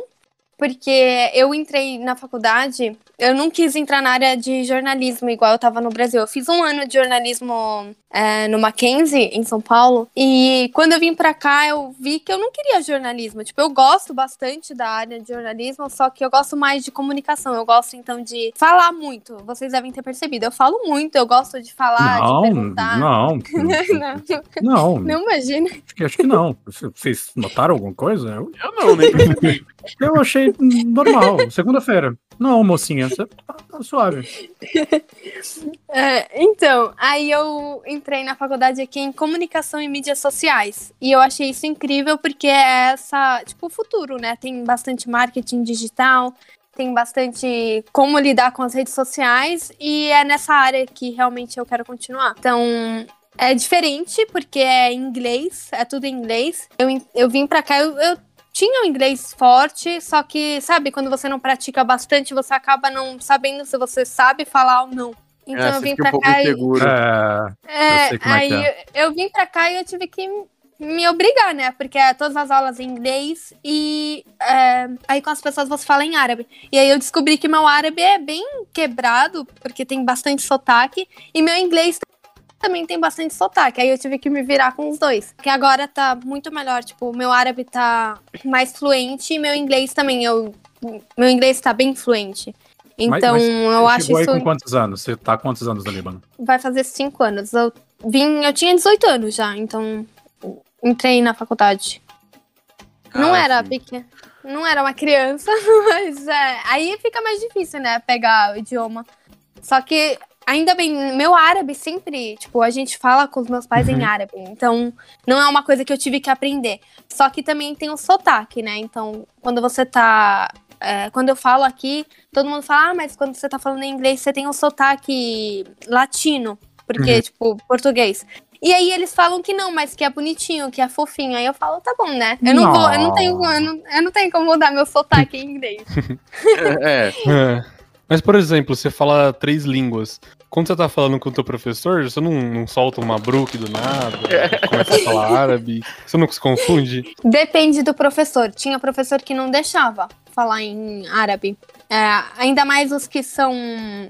porque eu entrei na faculdade, eu não quis entrar na área de jornalismo igual eu tava no Brasil. Eu fiz um ano de jornalismo é, no Mackenzie, em São Paulo, e quando eu vim pra cá, eu vi que eu não queria jornalismo. Tipo, eu gosto bastante da área de jornalismo, só que eu gosto mais de comunicação. Eu gosto, então, de falar muito. Vocês devem ter percebido. Eu falo muito, eu gosto de falar, não, de perguntar. não, não, não, não imagina. acho que- acho que não. Vocês notaram alguma coisa? Eu, Eu não, nem percebi. Eu achei normal. Segunda-feira. Não, mocinha, você tá, tá suave. É, então, aí eu entrei na faculdade aqui em comunicação e mídias sociais. E eu achei isso incrível porque é essa, tipo, o futuro, né? Tem bastante marketing digital, tem bastante como lidar com as redes sociais e é nessa área que realmente eu quero continuar. Então, é diferente porque é inglês, é tudo em inglês. Eu, eu vim pra cá, eu, eu tinha o inglês forte, só que, sabe, quando você não pratica bastante, você acaba não sabendo se você sabe falar ou não. Então É, eu vim pra um cá e. inseguro. É, É, Eu é aí é. eu, eu vim pra cá e eu tive que me obrigar, né? Porque é todas as aulas em inglês e é, aí com as pessoas você fala em árabe. E aí eu descobri que meu árabe é bem quebrado, porque tem bastante sotaque, e meu inglês também tem bastante sotaque. Aí eu tive que me virar com os dois. Que agora tá muito melhor. Tipo, meu árabe tá mais fluente e meu inglês também. Eu, meu inglês tá bem fluente. Mas- Então mas eu você acho chegou isso. aí com quantos anos? Você tá quantos anos no Líbano? Vai fazer cinco anos. Eu vim, eu tinha 18 anos já, então entrei na faculdade. Não Ah, era sim. pequeno. não era uma criança, mas é, aí fica mais difícil, né, pegar o idioma. Só que, ainda bem, meu árabe sempre, tipo, a gente fala com os meus pais Uhum. em árabe, então não é uma coisa que eu tive que aprender. Só que também tem o sotaque, né, então quando você tá... é, quando eu falo aqui, todo mundo fala, ah, mas quando você tá falando em inglês, você tem o sotaque latino, porque, Uhum. tipo, português. E aí eles falam que não, mas que é bonitinho, que é fofinho. Aí eu falo, tá bom, né? Eu não, vou, eu não tenho, eu não, eu não tenho como mudar meu sotaque em inglês. É, É. Mas, por exemplo, você fala três línguas. Quando você tá falando com o teu professor, você não, não solta uma bruque do nada, começa a falar árabe, você não se confunde? Depende do professor. Tinha professor que não deixava falar em árabe. É, ainda mais os que são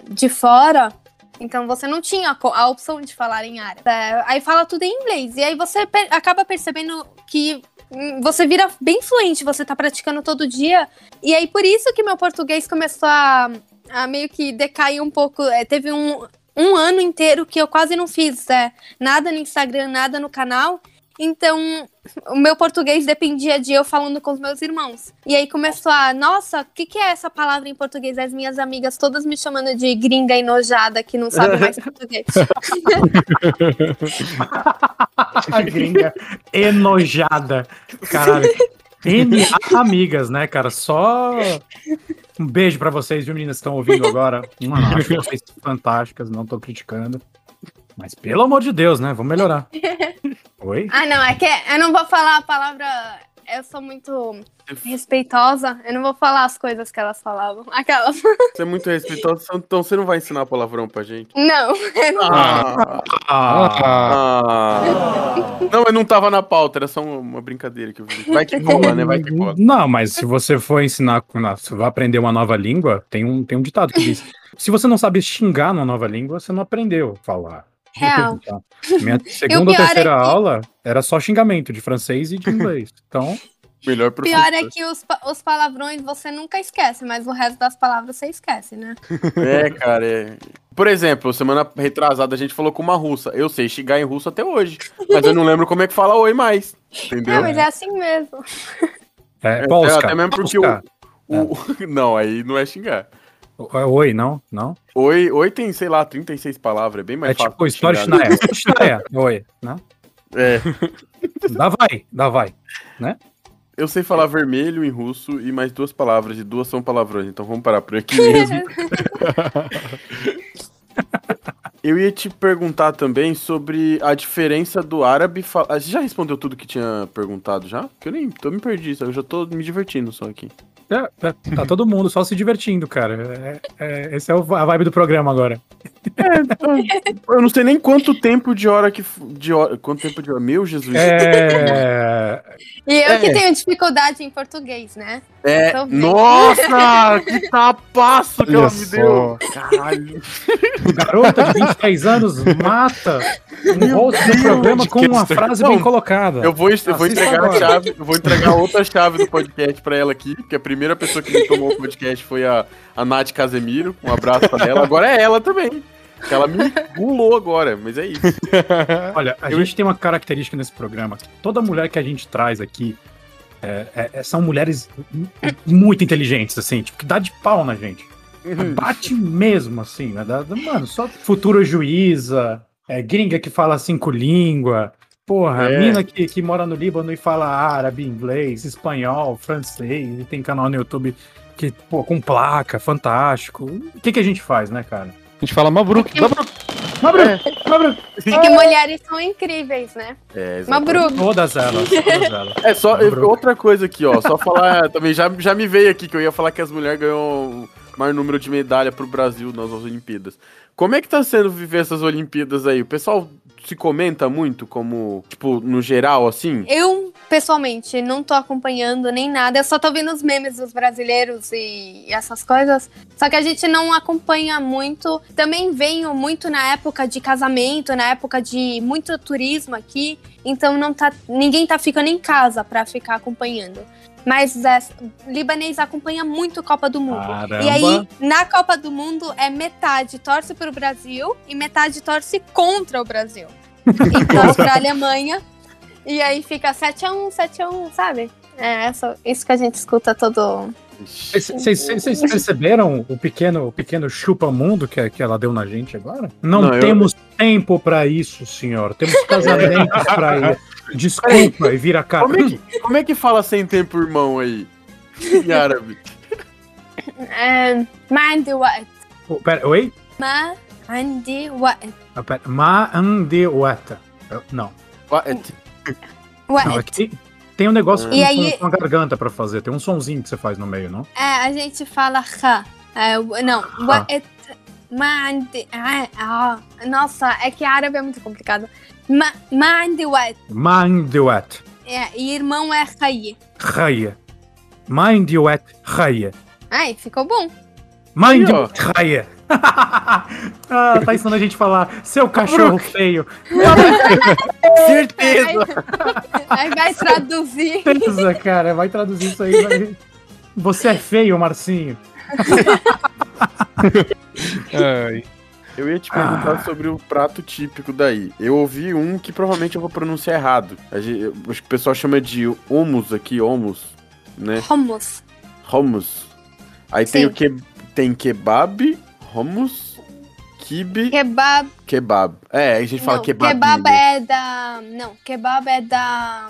de fora. Então você não tinha a opção de falar em árabe. É, aí fala tudo em inglês. E aí você per- acaba percebendo que hum, você vira bem fluente, você tá praticando todo dia. E aí por isso que meu português começou a, a meio que decair um pouco. É, teve um, um ano inteiro que eu quase não fiz é, nada no Instagram, nada no canal. Então, o meu português dependia de eu falando com os meus irmãos. E aí começou a, nossa, o que, que é essa palavra em português? As minhas amigas todas me chamando de gringa enojada que não sabe mais português. A gringa enojada. Caralho. N amigas, né, cara? Só um beijo pra vocês, viu, meninas que estão ouvindo agora. Mano, acho vocês fantásticas, não tô criticando. Mas pelo amor de Deus, né? Vamos melhorar. Oi? ah, não, é que eu não vou falar a palavra. Eu sou muito respeitosa, eu não vou falar as coisas que elas falavam. Aquelas. você é muito respeitoso, então você não vai ensinar palavrão pra gente. Não, eu não. Ah, Ah, ah. Não, mas não tava na pauta, era só uma brincadeira que eu vi. Vai que cola, né? Vai que cola. Não, mas se você for ensinar, se vai aprender uma nova língua, tem um, tem um ditado que diz: se você não sabe xingar numa nova língua, você não aprendeu a falar. Real. Então, minha segunda ou é terceira que- aula era só xingamento de francês e de inglês. Então, Melhor O professor. pior é que os, os palavrões você nunca esquece, mas o resto das palavras você esquece, né? É, cara, é. Por exemplo, semana retrasada a gente falou com uma russa. Eu sei xingar em russo até hoje, mas eu não lembro como é que fala oi mais. Entendeu? Não, mas é assim mesmo. é, É, até mesmo porque o, o- Não, aí não é xingar. É, Oi, não? Não? Oi, oi tem, sei lá, 36 palavras, é bem mais é fácil. tipo de história né? Schneier. Schneier. Oi, né? É, Dá vai, dá vai. eu sei falar vermelho em russo e mais duas palavras, e duas são palavrões, então vamos parar por aqui mesmo. Eu ia te perguntar também sobre a diferença do árabe. fa- Ah, Você já respondeu tudo que tinha perguntado já? Porque eu nem tô me perdi, eu já tô me divertindo só aqui. É, é, tá todo mundo só se divertindo, cara. É, é, esse é o- a vibe do programa agora. Eu não sei nem quanto tempo de hora que. De hora, quanto tempo de hora? Meu Jesus. É, E eu É. que tenho dificuldade em português, né? É, nossa, que tapaço que Olha ela me deu. só. Caralho. garota de 23 anos mata um host do programa com uma frase bem colocada. Eu vou, eu vou Assista entregar a agora. chave, eu vou entregar outra chave do podcast pra ela aqui, que a primeira pessoa que me tomou o podcast foi a, a Nath Casemiro. Um abraço pra ela. Agora é ela também. Que ela me pulou agora, mas é isso. Olha, a Eu- gente tem uma característica nesse programa. Toda mulher que a gente traz aqui é, é- é- são mulheres mu- muito inteligentes, assim, tipo, que dá de pau na gente. Uhum. Bate mesmo, assim, né? Dá- mano, só futura juíza, é, gringa que fala cinco línguas. Porra, É. mina que, que mora no Líbano e fala árabe, inglês, espanhol, francês, e tem canal no YouTube que, pô, com placa, fantástico. O que, que a gente faz, né, cara? A gente fala Mabruk. Porque- Mabruk. Mabruk, Mabruk. Porque mulheres são incríveis, né? É, exatamente. Mabru. Todas elas, todas elas. É só Mabruk. outra coisa aqui, ó. Só falar também, já, já me veio aqui que eu ia falar que as mulheres ganham o maior número de medalha pro Brasil nas Olimpíadas. Como é que tá sendo viver essas Olimpíadas aí? O pessoal se comenta muito, como, tipo, no geral, assim? Eu, pessoalmente, não tô acompanhando nem nada. Eu só tô vendo os memes dos brasileiros e essas coisas. Só que a gente não acompanha muito. Também venho muito na época de casamento, na época de muito turismo aqui. Então não tá, ninguém tá ficando em casa pra ficar acompanhando. Mas é, libanês acompanha muito Copa do Mundo. Caramba. E aí, na Copa do Mundo, é metade torce pro Brasil e metade torce contra o Brasil. E torce pra Alemanha. E aí fica 7x1, 7x1, sabe? É essa, isso que a gente escuta todo. Vocês- Vocês vocês perceberam o pequeno, o pequeno chupa-mundo que, que ela deu na gente agora? Não, Não, eu- temos tempo pra isso, senhor. Temos casamentos pra ir. Desculpa, e vira cara. Como é, que, como é que fala sem tempo, irmão, aí? Em árabe. É, ما عندي وقت Oh, pera, oi? ما عندي وقت Ah, pera. Ma ande wata. Não. What? Não, وقت aqui tem um negócio com, E aí- com- com a garganta pra fazer. Tem um sonzinho que você faz no meio, não? É, a gente fala خ é, w- não وقت ما عندي ah, ah, nossa é que árabe é muito complicado ما, ما عندي وقت Ma ande wat. é, e irmão é خي Raya. Ma ande wat. Raya. ai ficou bom Ma ande ó. wat. Ah, tá ensinando a gente a falar seu cachorro feio. Certeza! aí vai traduzir Certeza, cara. Vai traduzir isso aí. vai- Você é feio, Marcinho. Ai. Eu ia te perguntar Ah. sobre o prato típico daí. Eu ouvi um que provavelmente eu vou pronunciar errado. Gente- acho que o pessoal chama de hummus aqui, hummus, né? hummus Hummus. Aí tem Sim. o que tem kebab, hummus, kibe, kebab kebab. É, a gente fala não, kebab. kebab é da não kebab é da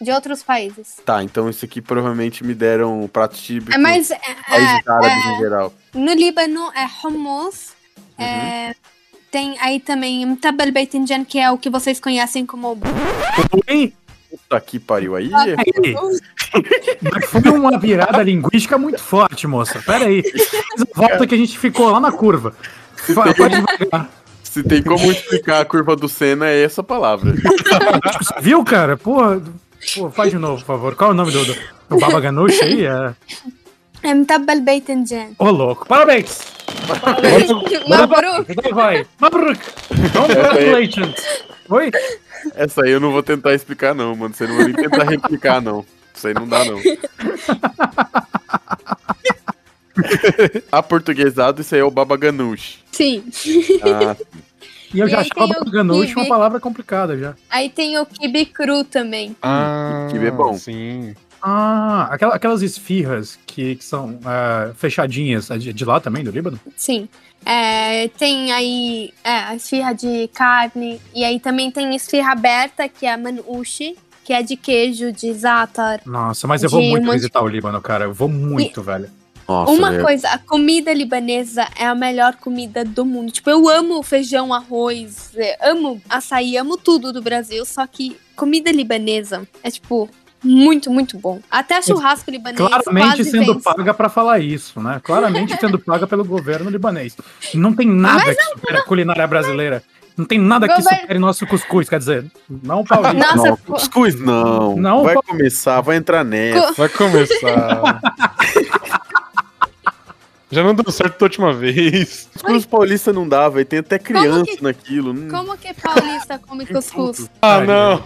de outros países Tá, então isso aqui provavelmente me deram pratos típicos é mas é, países árabes em geral. No Líbano é hummus. Uhum. é, tem aí também mtabal beitinjan, que é o que vocês conhecem como. Oi? Puta que pariu aí. Foi uma virada linguística muito forte, moça. Pera aí. Volta que a gente ficou lá na curva. Vai, pode devagar. Se tem como explicar a curva do Senna, é essa palavra. Viu, cara? Porra. Pô, faz de novo, por favor. Qual é o nome do, do, do Baba Ganoush aí? É... É mtabal beitinjan. Ô, louco. Parabéns! Mabruk. Então vai. Mabruk! Congratulations! Oi? Essa aí eu não vou tentar explicar, não, mano. Você não vai nem tentar replicar, não. Isso aí não dá, não. Aportuguesado, isso aí é o Baba Ganoush. Sim. Ah, E eu E já aí acho tem Baba o Ganoush kibe. uma palavra complicada já. Aí tem o kibe cru também. Ah, que é bom. Sim. Ah, aquela- aquelas esfirras que, que são ah, fechadinhas, é de, de lá também, do Líbano? Sim. É, tem aí é, a esfirra de carne. E aí também tem esfirra aberta, que é a manushi, que é de queijo, de za'atar. Nossa, mas eu vou muito monte- visitar o Líbano, cara. Eu vou muito, velho. nossa, Uma velho. coisa, a comida libanesa é a melhor comida do mundo. Tipo, eu amo feijão, arroz, é, amo açaí, amo tudo do Brasil, só que comida libanesa é, tipo, muito, muito bom. Até churrasco libanês Claramente quase sendo vence. paga pra falar isso, né? Claramente sendo paga pelo governo libanês. Não tem nada que supere a culinária brasileira. Não tem nada que supere nosso cuscuz, quer dizer, não paulista. Nossa, Não, cuscuz não. Não, vai começar, vai entrar nessa. Vai começar. Já não deu certo da última vez. Cuscuz paulista não dá, velho. Tem até criança que- naquilo. Não- Como que paulista come cuscuz? Ah, não.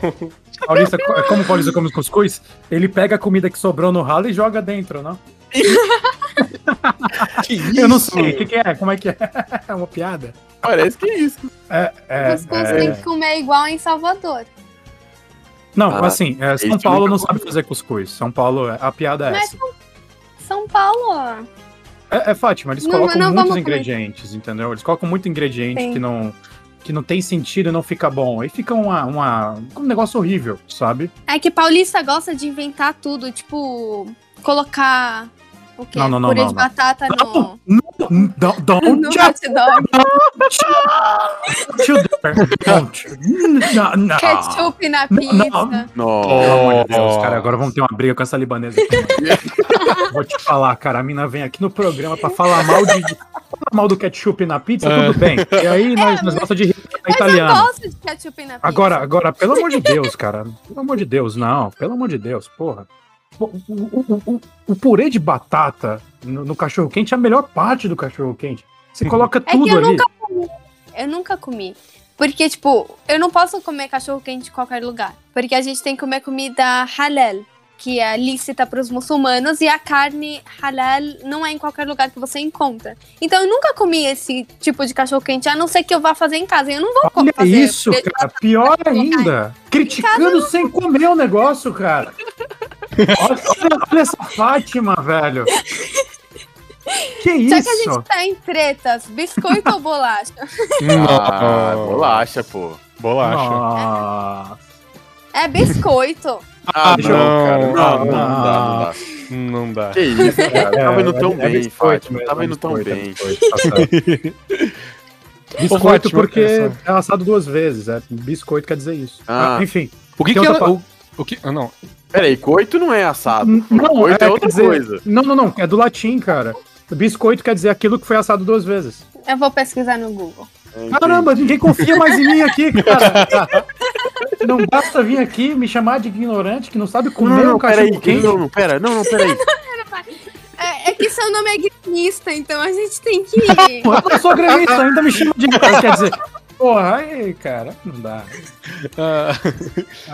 Paulista, como o paulista come cuscuz, ele pega a comida que sobrou no ralo e joga dentro, não? Que Eu não isso? sei, o que, que é? Como é que é? É uma piada? Parece que é isso. É, é, cuscuz é. tem que comer igual em Salvador. Não, Ah, assim, é, São Paulo não sabe fazer cuscuz. São Paulo, é- a piada é Mas essa. São Paulo. É, é Fátima, eles Não, colocam não muitos comer. ingredientes, entendeu? Eles colocam muito ingrediente Sim. que não, que não tem sentido e não fica bom. Aí fica uma, uma, um negócio horrível, sabe? É que paulista gosta de inventar tudo, tipo, colocar o quê? Não, não, não, Purê não, de não. batata no, Não, don't, don't no you hot dog. dare. Don't you- Não, não. Ketchup na Não, pizza. não. Nossa. Pelo amor de Deus, cara, agora vamos ter uma briga com essa libanesa aqui. Vou te falar, cara, a mina vem aqui no programa pra falar mal de- falar mal do ketchup na pizza, É. tudo bem. E aí nós, nós gostamos de rir Mas italiano. eu gosto de ketchup na pizza. Agora, agora, pelo amor de Deus, cara. Pelo amor de Deus, não. Pelo amor de Deus, porra. O, o, o, o- o purê de batata no, no cachorro quente é a melhor parte do cachorro quente. Você coloca É que tudo eu ali. nunca comi. Eu nunca comi. Porque, tipo, eu não posso comer cachorro quente em qualquer lugar. Porque a gente tem que comer comida halal, que é lícita para os muçulmanos, e a carne halal não é em qualquer lugar que você encontra. Então eu nunca comi esse tipo de cachorro quente, a não ser que eu vá fazer em casa. Eu não vou co- Olha fazer. isso, cara. Pior ainda. Criticando sem comer o negócio, cara. Olha, olha- essa Fátima, velho. Que Já isso? que a gente tá em tretas, biscoito ou bolacha? Ah, bolacha, pô. Bolacha. Nossa. É biscoito. Ah, deixa não, cara. não, Não, não, não. dá, não dá. Não dá. Que isso, cara. Tava indo tão É, é bem, biscoito Fátima. Tava é indo tão é bem. biscoito, porque é assado duas vezes. É. Biscoito quer dizer isso. Ah. Ah, enfim. O que que ela... O, o que... Ah, não. Peraí, coito não é assado. Não, coito é, é, outra dizer- coisa. Não, não, não. É do latim, cara. Biscoito quer dizer aquilo que foi assado duas vezes. Eu vou pesquisar no Google. É, Caramba, ninguém confia mais em mim aqui, cara. Não basta vir aqui me chamar de ignorante que não sabe Não, comer não, um peraí. cachorro quente. Não, não, pera. Não, não, peraí. É, é que seu nome é gremista, então a gente tem que. Eu não sou gremista, ainda me chama de ignorante. Quer dizer, porra, aí, cara, não dá. Ah,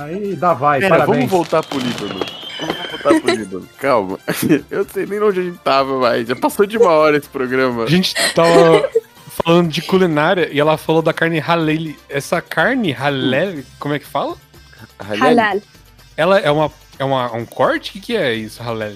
Aí dá vai, Pera, vamos parabéns. voltar pro Líbano. Vamos voltar pro Líbano. Calma. Eu sei nem onde a gente tava mais. Já passou de uma hora esse programa. a gente tava falando de culinária e ela falou da carne halal. Essa carne halal, como é que fala? Halal. Ela é uma é uma, um corte? O que, que é isso, halal?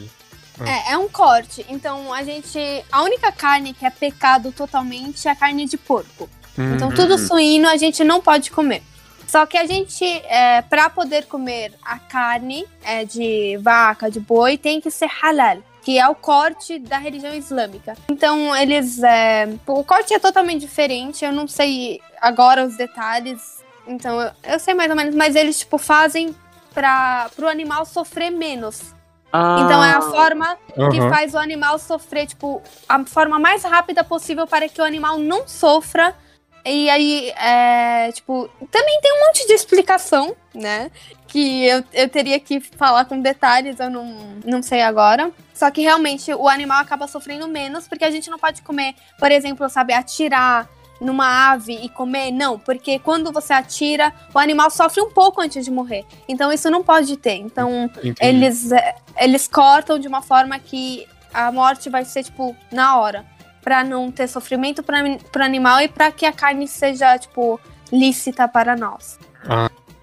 É, é um corte. Então a gente. A única carne que é pecado totalmente é a carne de porco. Então Uhum. tudo suíno a gente não pode comer. Só que a gente, é, para poder comer a carne é, de vaca, de boi, tem que ser halal, que é o corte da religião islâmica. Então eles, é, o corte é totalmente diferente. Eu não sei agora os detalhes. Então eu, eu sei mais ou menos, mas eles tipo fazem para o animal sofrer menos. Ah, Então é a forma que Aham. faz o animal sofrer, tipo, a forma mais rápida possível para que o animal não sofra. E aí, é, tipo, também tem um monte de explicação, né? Que eu, eu teria que falar com detalhes, eu não, não sei agora. Só que realmente o animal acaba sofrendo menos, porque a gente não pode comer, por exemplo, sabe, atirar numa ave e comer. Não, porque quando você atira, o animal sofre um pouco antes de morrer. Então isso não pode ter. Então Entendi. eles, é, eles cortam de uma forma que a morte vai ser, tipo, na hora. Pra não ter sofrimento pra, pro animal e pra que a carne seja, tipo, lícita para nós.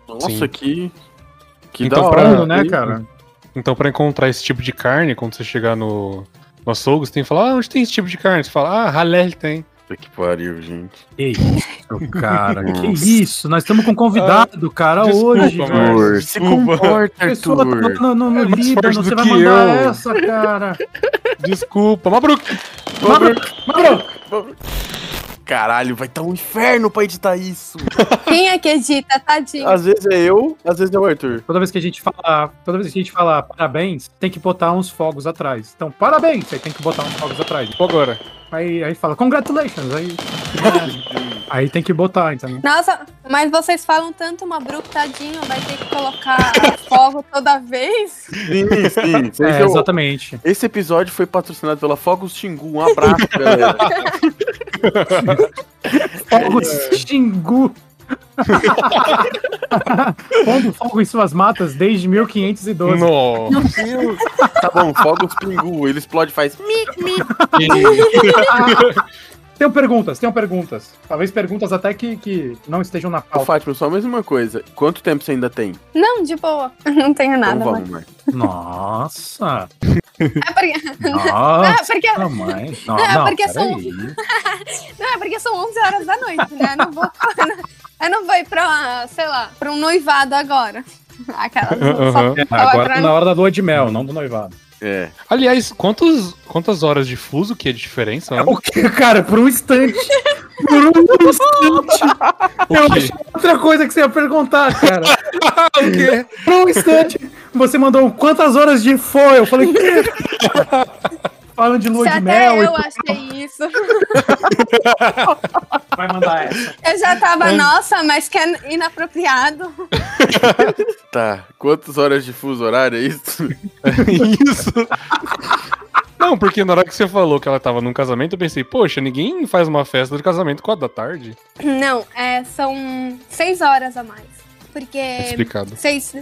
Nossa, Sim. que. Que Então, da pra- hora. Né, cara? Então, pra encontrar esse tipo de carne, quando você chegar no, no açougue, você tem que falar, ah, onde tem esse tipo de carne? Você fala, ah, halal tem. Puta Que pariu, gente. Que isso, cara. que isso? Nós estamos com convidado, cara, desculpa, hoje. Arthur, se comporta, A pessoa tá Arthur. no, no, no É do você vai que mandar eu. essa, cara. Desculpa, Mabruk! Mabruk, Mabruk. Caralho, vai estar um inferno pra editar isso. Quem é que edita, tadinho? Às vezes é eu, às vezes é o Arthur. Toda vez que a gente fala, toda vez que a gente fala parabéns, tem que botar uns fogos atrás. Então, parabéns, aí tem que botar uns fogos atrás. Agora. Aí, aí fala, congratulations, aí, aí tem que botar, então. Nossa, mas vocês falam tanto Mabruk, tadinho, vai ter que colocar fogo toda vez? Sim, sim. É, é o- exatamente. esse episódio foi patrocinado pela Fogos Xingu. Um abraço, galera. Fogos Xingu. Pondo fogo em suas matas desde 1512. Nossa. Meu Deus. Tá bom, Fogos Pingu. Ele explode e faz. Tenho perguntas, tenho perguntas. Talvez perguntas até que, que não estejam na Ô, pauta. Fátima, só a mesma coisa. Quanto tempo você ainda tem? Não, de boa. Não tenho nada, então vamos. Nossa! É porque, Nossa, é porque, mãe. Não, É, não, porque são- não, é porque são 11 horas da noite, né? Não vou, eu não vou ir pra, sei lá, pra um noivado agora. Aquela, Aham. É, só, agora pra tá na hora da lua de mel, não do noivado. É. Aliás, quantos, quantas horas de fuso que é de diferença? né? O que, cara, por um instante. Por um instante. Eu achei outra coisa que você ia perguntar, cara. O quê? Por um instante, você mandou quantas horas de foi? Eu falei, quê? Falando de lua Se de até mel. e eu achei isso. Vai mandar essa. Eu já tava, nossa, mas que é inapropriado. Tá. Quantas horas de fuso horário é isso? Isso. Não, porque na hora que você falou que ela tava num casamento, eu pensei, poxa, ninguém faz uma festa de casamento 4 da tarde. Não, é, são seis horas a mais. Porque. Explicado. Seis,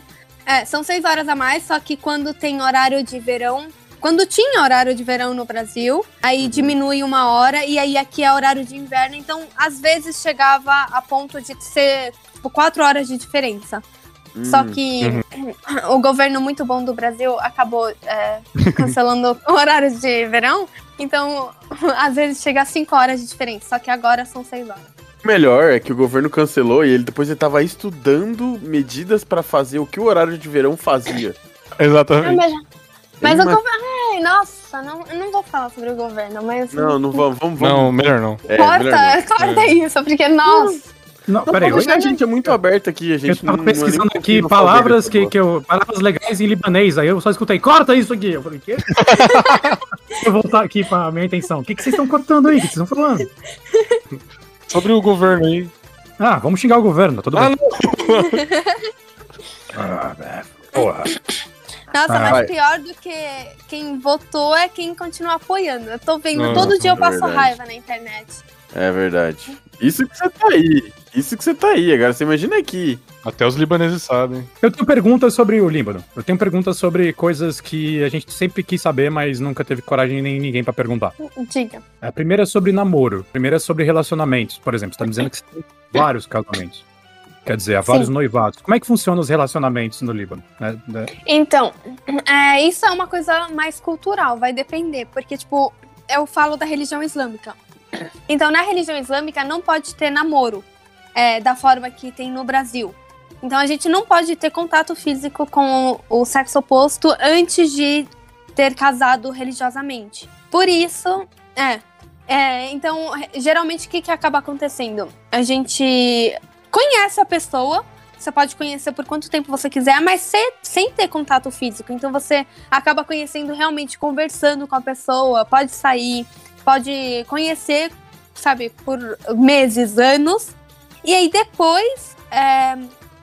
é, são seis horas a mais, só que quando tem horário de verão. Quando tinha horário de verão no Brasil, aí diminui uma hora, e aí aqui é horário de inverno, então às vezes chegava a ponto de ser tipo, quatro horas de diferença. Só Hum. que o governo muito bom do Brasil acabou é, cancelando o horário de verão. Então, às vezes chega a 5 horas de diferença. Só que agora são 6 horas. O melhor é que o governo cancelou e ele depois ele tava estudando medidas pra fazer o que o horário de verão fazia. Exatamente. mas mas Ele o governo. Ai, nossa, não, eu não vou falar sobre o governo, mas. Não, não vamos, vamos, vamos. Não, melhor não. É, melhor corta, corta isso, porque, nossa. Não, não. peraí, Não, hoje a gente é muito aberto aqui, a eu gente tava não- não é pesquisando aqui palavras que, que eu. Palavras legais em libanês. Aí eu só escutei, corta isso aqui. Eu falei, quê? Deixa eu voltar aqui pra minha intenção. O que, que vocês estão cortando aí? O que vocês estão falando? Sobre o governo aí. Ah, vamos xingar o governo, tudo Ah, bem. Ah, é, porra. Nossa, Ah, mas vai. pior do que quem votou é quem continua apoiando. Eu tô vendo, Não, todo dia eu é passo verdade. raiva na internet. É verdade. Isso que você tá aí. Isso que você tá aí. Agora você imagina aqui. Até os libaneses sabem. Eu tenho perguntas sobre o Líbano. Eu tenho perguntas sobre coisas que a gente sempre quis saber, mas nunca teve coragem nem ninguém pra perguntar. Diga. A primeira é sobre namoro. A primeira é sobre relacionamentos. Por exemplo, você tá me dizendo que você tem vários casamentos. Quer dizer, há vários Sim. noivados. Como é que funcionam os relacionamentos no Líbano? né? né? Então, é, isso é uma coisa mais cultural, vai depender, porque, tipo, eu falo da religião islâmica. Então, na religião islâmica não pode ter namoro é, da forma que tem no Brasil. Então, a gente não pode ter contato físico com o sexo oposto antes de ter casado religiosamente. Por isso, é. é, então, geralmente, o que, que acaba acontecendo? A gente conhece a pessoa, você pode conhecer por quanto tempo você quiser, mas se- sem ter contato físico. Então você acaba conhecendo realmente, conversando com a pessoa, pode sair, pode conhecer, sabe, por meses, anos. E aí depois é,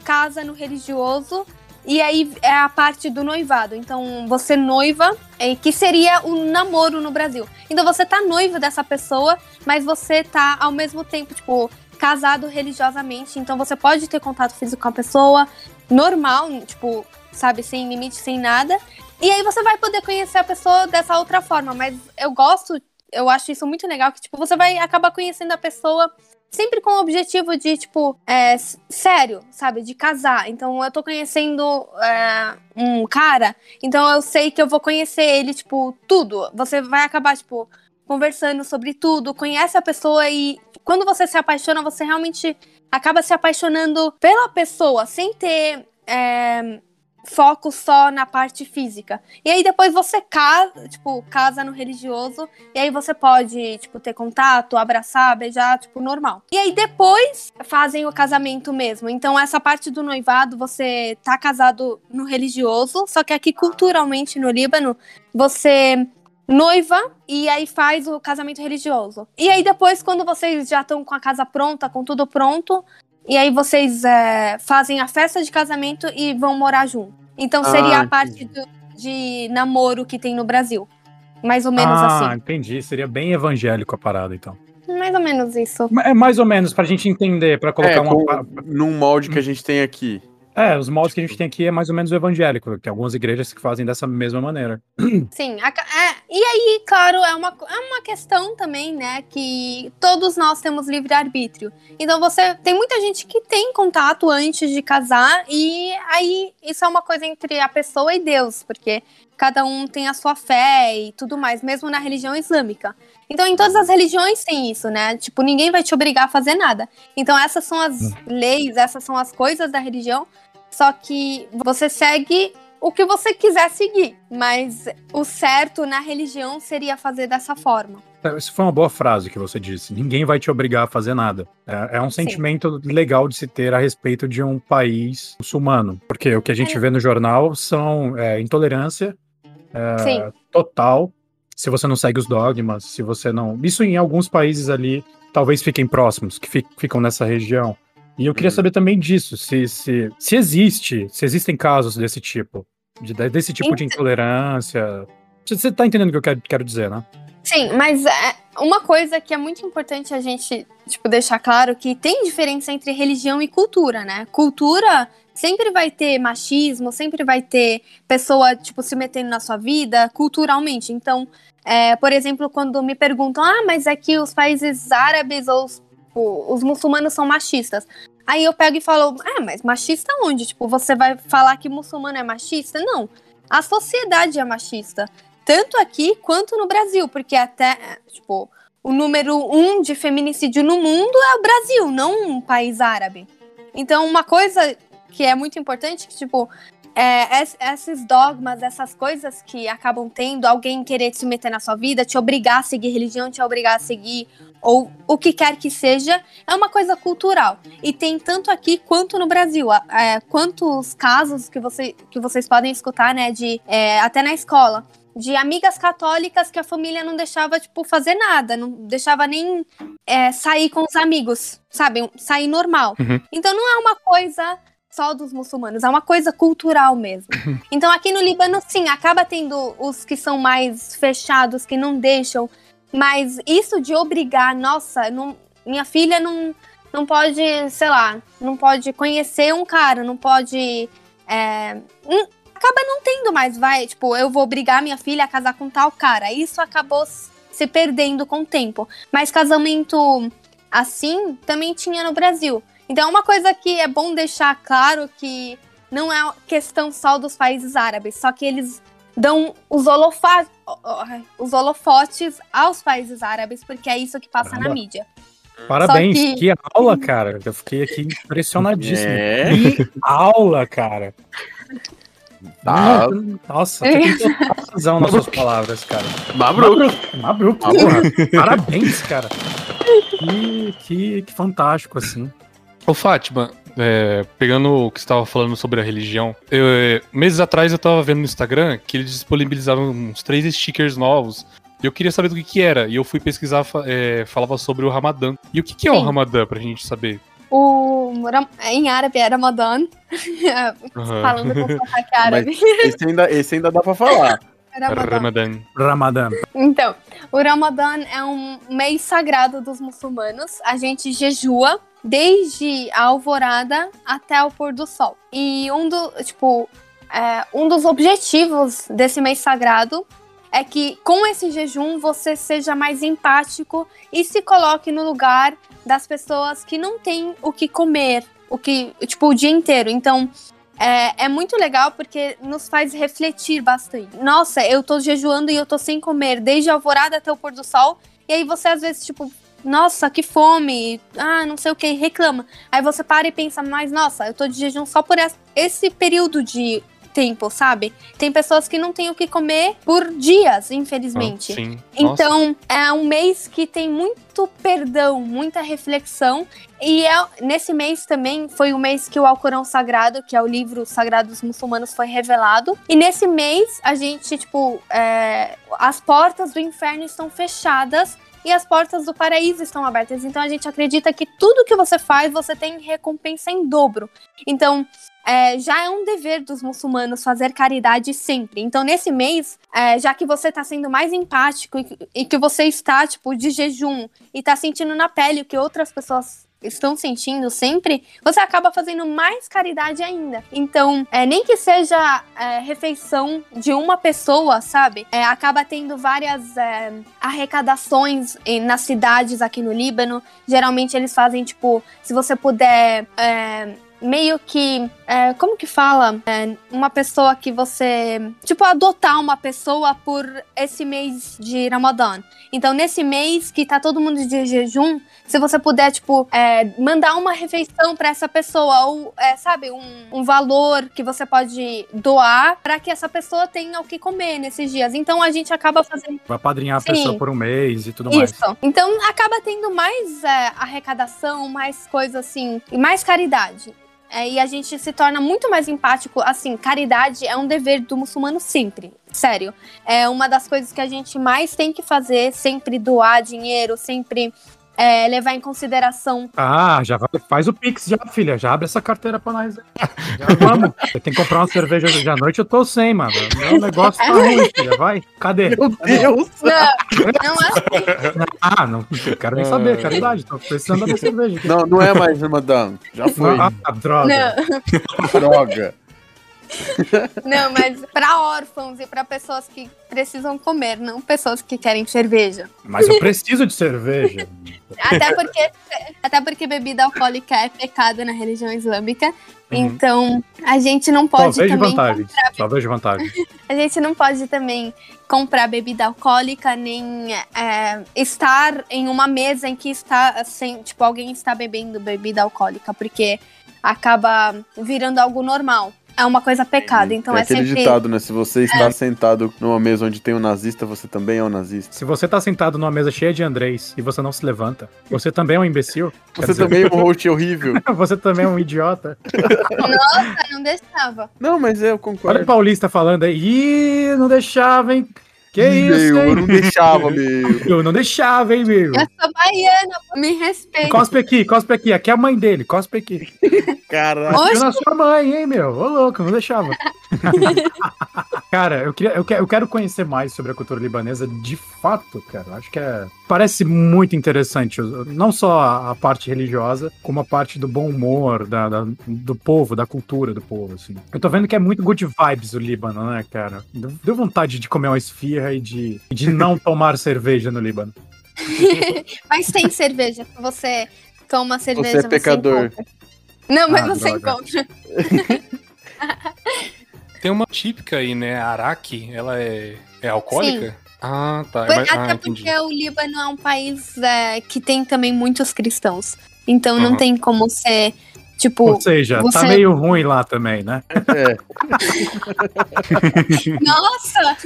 casa no religioso. E aí é a parte do noivado. Então você noiva, é, que seria o namoro no Brasil. Então você tá noivo dessa pessoa, mas você tá ao mesmo tempo, tipo, casado religiosamente, então você pode ter contato físico com a pessoa, normal, tipo, sabe, sem limite, sem nada. E aí você vai poder conhecer a pessoa dessa outra forma, mas eu gosto, eu acho isso muito legal, que, tipo, você vai acabar conhecendo a pessoa sempre com o objetivo de, tipo, é, sério, sabe, de casar. Então eu tô conhecendo é, um cara, então eu sei que eu vou conhecer ele, tipo, tudo. Você vai acabar, tipo, conversando sobre tudo, conhece a pessoa e quando você se apaixona, você realmente acaba se apaixonando pela pessoa, sem ter é, foco só na parte física. E aí depois você casa, tipo, casa no religioso, e aí você pode, tipo, ter contato, abraçar, beijar, tipo, normal. E aí depois fazem o casamento mesmo. Então essa parte do noivado, você tá casado no religioso, só que aqui culturalmente no Líbano, você noiva e aí faz o casamento religioso. E aí depois, quando vocês já estão com a casa pronta, com tudo pronto, e aí vocês é, fazem a festa de casamento e vão morar junto. Então seria Ah, a parte do- de namoro que tem no Brasil. Mais ou menos ah, assim. entendi. Seria bem evangélico a parada, então. Mais ou menos isso. É mais ou menos pra gente entender, pra colocar É, uma. num molde que a gente tem aqui. É, os moldes que a gente tem aqui é mais ou menos o evangélico, que algumas igrejas que fazem dessa mesma maneira. Sim, a é, e aí, claro, é uma, é uma questão também, né, que todos nós temos livre-arbítrio. Então você tem muita gente que tem contato antes de casar, e aí isso é uma coisa entre a pessoa e Deus, porque cada um tem a sua fé e tudo mais, mesmo na religião islâmica. Então, em todas as religiões tem isso, né? Tipo, ninguém vai te obrigar a fazer nada. Então, essas são as leis, essas são as coisas da religião. Só que você segue o que você quiser seguir. Mas o certo na religião seria fazer dessa forma. É, Isso foi uma boa frase que você disse. Ninguém vai te obrigar a fazer nada. É, é um sentimento legal de se ter a respeito de um país muçulmano. Porque o que a gente É. vê no jornal são é, intolerância é, Sim. total. Se você não segue os dogmas, se você não. Isso em alguns países ali talvez fiquem próximos, que fi- ficam nessa região. E eu queria Uhum. saber também disso, se, se, se existe, se existem casos desse tipo, de- desse tipo de intolerância. Você- Você tá entendendo o que eu quero, quero dizer, né? Sim, mas é, uma coisa que é muito importante a gente, tipo, deixar claro que tem diferença entre religião e cultura, né? Cultura sempre vai ter machismo, sempre vai ter pessoa, tipo, se metendo na sua vida culturalmente. Então, é, por exemplo, quando me perguntam, ah, mas é que os países árabes ou os, o- os muçulmanos são machistas. Aí eu pego e falo, ah, mas machista onde? Tipo, você vai falar que muçulmano é machista? Não. A sociedade é machista. Tanto aqui quanto no Brasil, porque até, tipo, o número um de feminicídio no mundo é o Brasil, não um país árabe. Então, uma coisa que é muito importante, que, tipo, é, es- esses dogmas, essas coisas que acabam tendo, alguém querer se meter na sua vida, te obrigar a seguir religião, te obrigar a seguir, ou o que quer que seja, é uma coisa cultural. E tem tanto aqui quanto no Brasil. É, quantos casos que, você, que vocês podem escutar, né, de é, até na escola, de amigas católicas que a família não deixava, tipo, fazer nada, não deixava nem é, sair com os amigos, sabe? Sair normal. Uhum. Então não é uma coisa só dos muçulmanos, é uma coisa cultural mesmo. Então aqui no Líbano, sim, acaba tendo os que são mais fechados, que não deixam, mas isso de obrigar, nossa, não- minha filha não, não pode, sei lá, não pode conhecer um cara, não pode. é, acaba não tendo mais, vai, tipo, eu vou obrigar minha filha a casar com tal cara. Isso acabou se perdendo com o tempo. Mas casamento assim também tinha no Brasil. Então uma coisa que é bom deixar claro que não é questão só dos países árabes, só que eles dão os, holofa os holofotes aos países árabes, porque é isso que passa na Caramba. mídia. Parabéns, que- que... aula, cara. Eu fiquei aqui impressionadíssimo. É. Que aula, cara. Tá. Nossa, tem razão nas suas palavras, cara. Mabruk. Mabruk. Parabéns, cara. Que, que, que fantástico, assim. Ô, Fátima, é, pegando o que você estava falando sobre a religião, eu, é, meses atrás eu estava vendo no Instagram que eles disponibilizaram uns três stickers novos. E eu queria saber do que, que era. E eu fui pesquisar, é, falava sobre o Ramadã. E o que, que é o Sim. Ramadã, pra gente saber? O em árabe é Ramadan, Aham. falando com sotaque árabe. Esse ainda, esse ainda dá pra falar. Ramadan. Ramadã. Ramadã. Então, o Ramadã é um mês sagrado dos muçulmanos. A gente jejua desde a alvorada até o pôr do sol. E um do, tipo, é, um dos objetivos desse mês sagrado é que com esse jejum você seja mais empático e se coloque no lugar das pessoas que não têm o que comer, o que, tipo, o dia inteiro. Então, é, é muito legal porque nos faz refletir bastante. Nossa, eu tô jejuando e eu tô sem comer desde a alvorada até o pôr do sol. E aí você às vezes, tipo, nossa, que fome, ah, não sei o que, reclama. Aí você para e pensa, mas nossa, eu tô de jejum só por es- esse período de tempo, sabe? Tem pessoas que não têm o que comer por dias, infelizmente. Ah. Então, é um mês que tem muito perdão, muita reflexão. E é- nesse mês também foi o mês que o Alcorão Sagrado, que é o livro sagrado dos muçulmanos, foi revelado. E nesse mês, a gente, tipo, é, as portas do inferno estão fechadas e as portas do paraíso estão abertas. Então a gente acredita que tudo que você faz, você tem recompensa em dobro. Então, é, já é um dever dos muçulmanos fazer caridade sempre. Então, nesse mês, é, já que você está sendo mais empático e, e que você está, tipo, de jejum e está sentindo na pele o que outras pessoas estão sentindo sempre, você acaba fazendo mais caridade ainda. Então, é, nem que seja é, refeição de uma pessoa, sabe? É, acaba tendo várias é, arrecadações em- nas cidades aqui no Líbano. Geralmente eles fazem, tipo, se você puder. Meio que. é, como que fala? É, uma pessoa que você. Tipo, adotar uma pessoa por esse mês de Ramadã. Então, nesse mês que tá todo mundo de jejum, se você puder, tipo, é, mandar uma refeição pra essa pessoa, ou, é, sabe, um, um valor que você pode doar pra que essa pessoa tenha o que comer nesses dias. Então, a gente acaba fazendo Vai padrinhar a Sim. pessoa por um mês e tudo mais. isso. Então acaba tendo mais é, arrecadação, mais coisa assim, e mais caridade. É, e a gente se torna muito mais empático. Assim, caridade é um dever do muçulmano sempre. Sério. É uma das coisas que a gente mais tem que fazer, sempre doar dinheiro, sempre é, levar em consideração. Ah, já vai- faz o Pix já, filha. Já abre essa carteira pra nós. Já vamos. Eu tenho que comprar uma cerveja hoje à noite, eu tô sem, mano. Meu negócio tá ruim, filha. Vai. Cadê? Meu Deus! Não, não é Ah, não, quero nem saber, caridade. Tô precisando da minha cerveja. aqui. Não, não é mais Ramadã. Já foi. Ah, droga. Não. Droga. Não, mas pra órfãos e pra pessoas que precisam comer, não pessoas que querem cerveja. Mas eu preciso de cerveja. Até porque, até porque bebida alcoólica é pecado na religião islâmica. Uhum. Então, a gente não pode vejo também. vantagens. Só vejo vantagens. A gente não pode também comprar bebida alcoólica, nem é, estar em uma mesa em que está assim, tipo, alguém está bebendo bebida alcoólica, porque acaba virando algo normal. É uma coisa pecado. Então é é, aquele sempre. ditado, né? Se você está sentado numa mesa onde tem um nazista, você também é um nazista. Se você tá sentado numa mesa cheia de Andrés e você não se levanta, você também é um imbecil. Você dizer, também é um host horrível. você também é um idiota. Nossa, não deixava. Não, mas é, eu Olha o concordo. Paulista falando aí. Ih, não deixava, hein? Que isso, meu, eu não hein? deixava, meu. Eu não deixava, hein, meu? Eu sou baiana, me respeita. Cospe aqui, cospe aqui. Aqui é a mãe dele, cospe aqui. Caralho. Eu na sua mãe, hein, meu? Ô, louco, não deixava. cara, eu, queria, eu, quero, eu quero conhecer mais sobre a cultura libanesa de fato, cara. Acho que é. Parece muito interessante. Não só a, parte religiosa, como a parte do bom humor, da, da- do povo, da cultura do povo, assim. Eu tô vendo que é muito good vibes o Líbano, né, cara? Deu deu vontade de comer uma esfirra e de, de não tomar cerveja no Líbano. Mas tem cerveja. Você toma cerveja, Você é pecador. encontra. Não, mas Ah, você droga. encontra. Tem uma típica aí, né? Araque, ela é, é alcoólica? Ah, tá. Por- Mas- até ah, entendi. porque o Líbano é um país é, que tem também muitos cristãos. Então não Uhum. tem como ser, tipo, Ou seja, tá você- meio ruim lá também, né? É, nossa!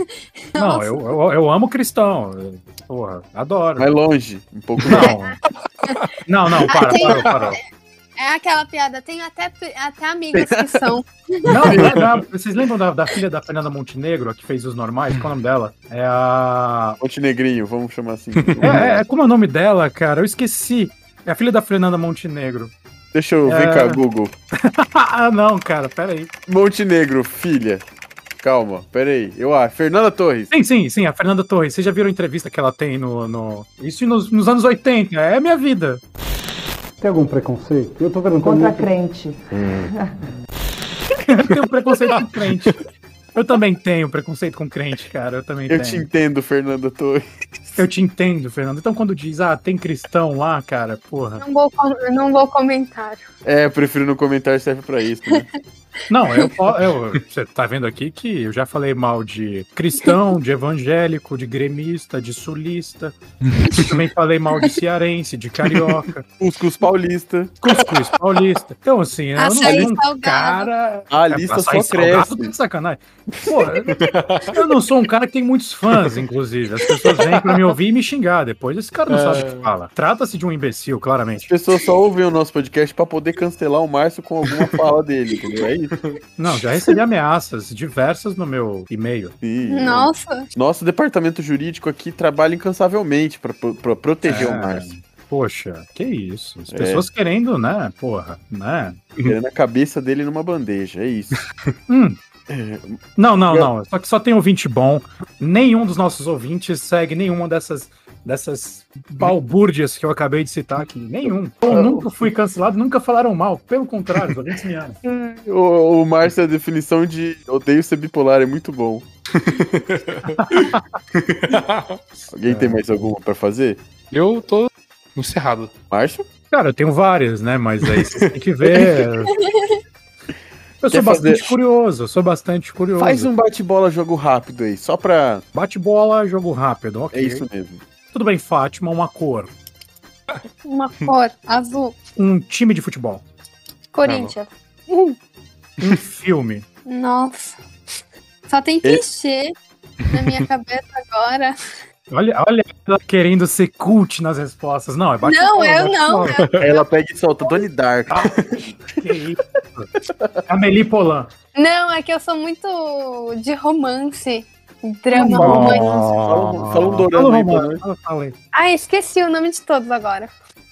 Não, Nossa. eu, eu, eu amo cristão. Porra, adoro. vai longe. Um pouco Não, não, não, para, tem- parou, parou. É aquela piada, tem até, até amigas que são. Não, não, é da- vocês lembram da, da filha da Fernanda Montenegro, a que fez os normais? Qual é o nome dela? É a. Montenegrinho, vamos chamar assim. É, é, como é o nome dela, cara? Eu esqueci. É a filha da Fernanda Montenegro. Deixa eu ver É. cá, Google. ah, não, cara, peraí. Montenegro, filha. Calma, peraí. Eu acho. Fernanda Torres. Sim, sim, sim, a Fernanda Torres. Vocês já viram a entrevista que ela tem no. no... Isso nos, nos anos 80, é a minha vida. Tem algum preconceito? Eu tô perguntando. Contra muito- crente. Eu tenho preconceito com crente. Eu também tenho preconceito com crente, cara. Eu também Eu tenho. te entendo, Fernanda Torres. Eu te entendo, Fernando. Então quando diz, ah, tem cristão lá, cara, porra. Não vou, não vou comentar. É, eu prefiro no comentário serve pra isso, né? Não, eu, eu você tá vendo aqui que eu já falei mal de cristão, de evangélico, de gremista, de sulista. Também falei mal de cearense, de carioca, Cuscuz paulista. cuscuz paulista. Então, assim, eu não sou um salgado. cara. A É, lista açaí só cresce. tá sacanagem. Pô, eu não sou um cara que tem muitos fãs, inclusive. As pessoas vêm pra me ouvir e me xingar depois. Esse cara não sabe o que fala. Trata-se de um imbecil, As claramente. pessoas só ouvem o nosso podcast pra poder cancelar o Márcio com alguma fala dele, entendeu? É isso. Não, já recebi ameaças diversas no meu e-mail. Sim. Nossa, Nosso departamento jurídico aqui trabalha incansavelmente pra, pra proteger É. o Márcio. Poxa, que isso. As É. pessoas querendo, né? Porra, né? Querendo a cabeça dele numa bandeja, é isso. Hum. É, Não, não, Eu- não. Só que só tem ouvinte bom. Nenhum dos nossos ouvintes segue nenhuma dessas, dessas balbúrdias que eu acabei de citar aqui. Nenhum. Eu nunca fui cancelado, nunca falaram mal. Pelo contrário, os ouvintes me amam. O, o Márcio, a definição de odeio ser bipolar é muito bom. Alguém tem mais alguma pra fazer? Eu tô encerrado. Márcio? Cara, eu tenho várias, né? Mas aí você tem que ver. Eu sou Quer fazer- bastante curioso, eu sou bastante curioso. Faz um bate-bola jogo rápido aí, só pra. Bate bola, jogo rápido, ok. É isso mesmo. Tudo bem, Fátima, uma cor. uma cor azul. Um time de futebol. Corinthians. Um filme. Nossa. Só tem clichê na minha cabeça agora. Olha, olha ela querendo ser cult nas respostas. Não, é bate Não, eu não. eu- ela pega e solta Donnie Dark. Que isso? Amelie Polan. Não, é que eu sou muito de romance. Drama Oh. romântico. Fala- fala um dorama Fala, aí, Romano, mano. fala, fala aí. Ah, esqueci o nome de todos agora.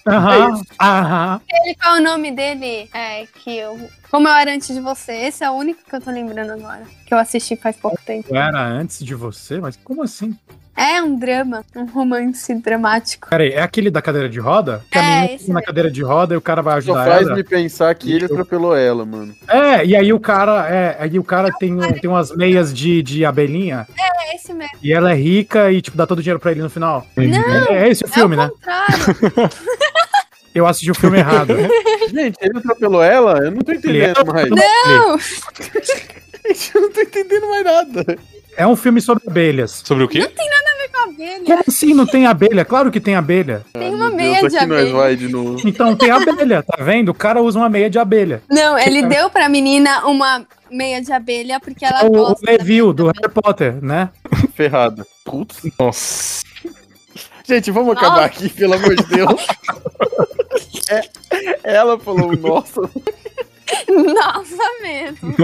Aham, aham. Ele, qual é o nome dele? É, que eu. Como eu era antes de você. Esse é o único que eu tô lembrando agora. Que eu assisti faz pouco tempo. Eu era antes de você, mas como assim? É um drama, um romance dramático. Peraí, é aquele da cadeira de roda? Que a É, menina esse fica na mesmo. cadeira de roda e o cara vai Só ajudar faz ela. me pensar que ele Eu- atropelou ela, mano. É, e aí o cara, é, aí o cara tem, um- tem umas meias de, de abelhinha É esse mesmo. e ela é rica e, tipo, dá todo o dinheiro pra ele no final. Não, É, é esse o filme, é né? o contrário. Eu assisti o filme errado. Gente, ele atropelou ela? Eu não tô entendendo mais. Não, Gente, eu não tô entendendo mais nada. É um filme sobre abelhas. Sobre o quê? abelha. Como assim não tem abelha? Claro que tem abelha. Tem uma meia Deus, de aqui nós abelha. vai de novo. Então tem abelha, tá vendo? O cara usa uma meia de abelha. Não, ele deu pra menina uma meia de abelha porque ela É o, o gosta. Neville do Harry Potter, né? Ferrada. Putz. Nossa. Gente, vamos Nossa. acabar aqui, pelo amor de Deus. É, ela falou, nossa. Nossa, mesmo.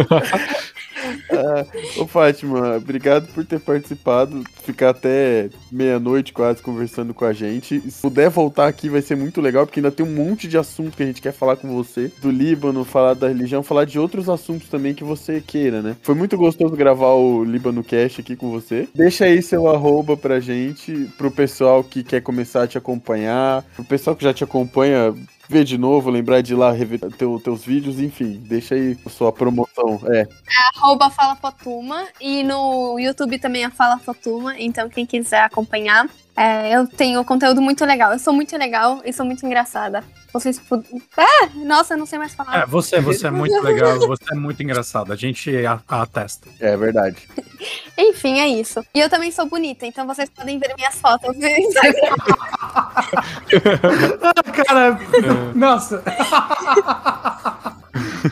Ô, Fátima, obrigado por ter participado. Ficar até meia-noite quase conversando com a gente. Se puder voltar aqui, vai ser muito legal, porque ainda tem um monte de assunto que a gente quer falar com você. Do Líbano, falar da religião, falar de outros assuntos também que você queira, né? Foi muito gostoso gravar o Líbano Cast aqui com você. Deixa aí seu arroba pra gente, pro pessoal que quer começar a te acompanhar, pro pessoal que já te acompanha. Ver de novo, lembrar de ir lá rever teu, teus vídeos, enfim, deixa aí a sua promoção. É, Arroba Fala Fotuma. E no YouTube também é Fala Fotuma. Então, quem quiser acompanhar, é, eu tenho conteúdo muito legal. Eu sou muito legal e sou muito engraçada. Vocês pud... Ah, nossa, eu não sei mais falar. É, você, você é muito legal, você é muito engraçado. A gente a- a atesta. é verdade. Enfim, é isso. E eu também sou bonita, então vocês podem ver minhas fotos no Instagram. Cara, nossa.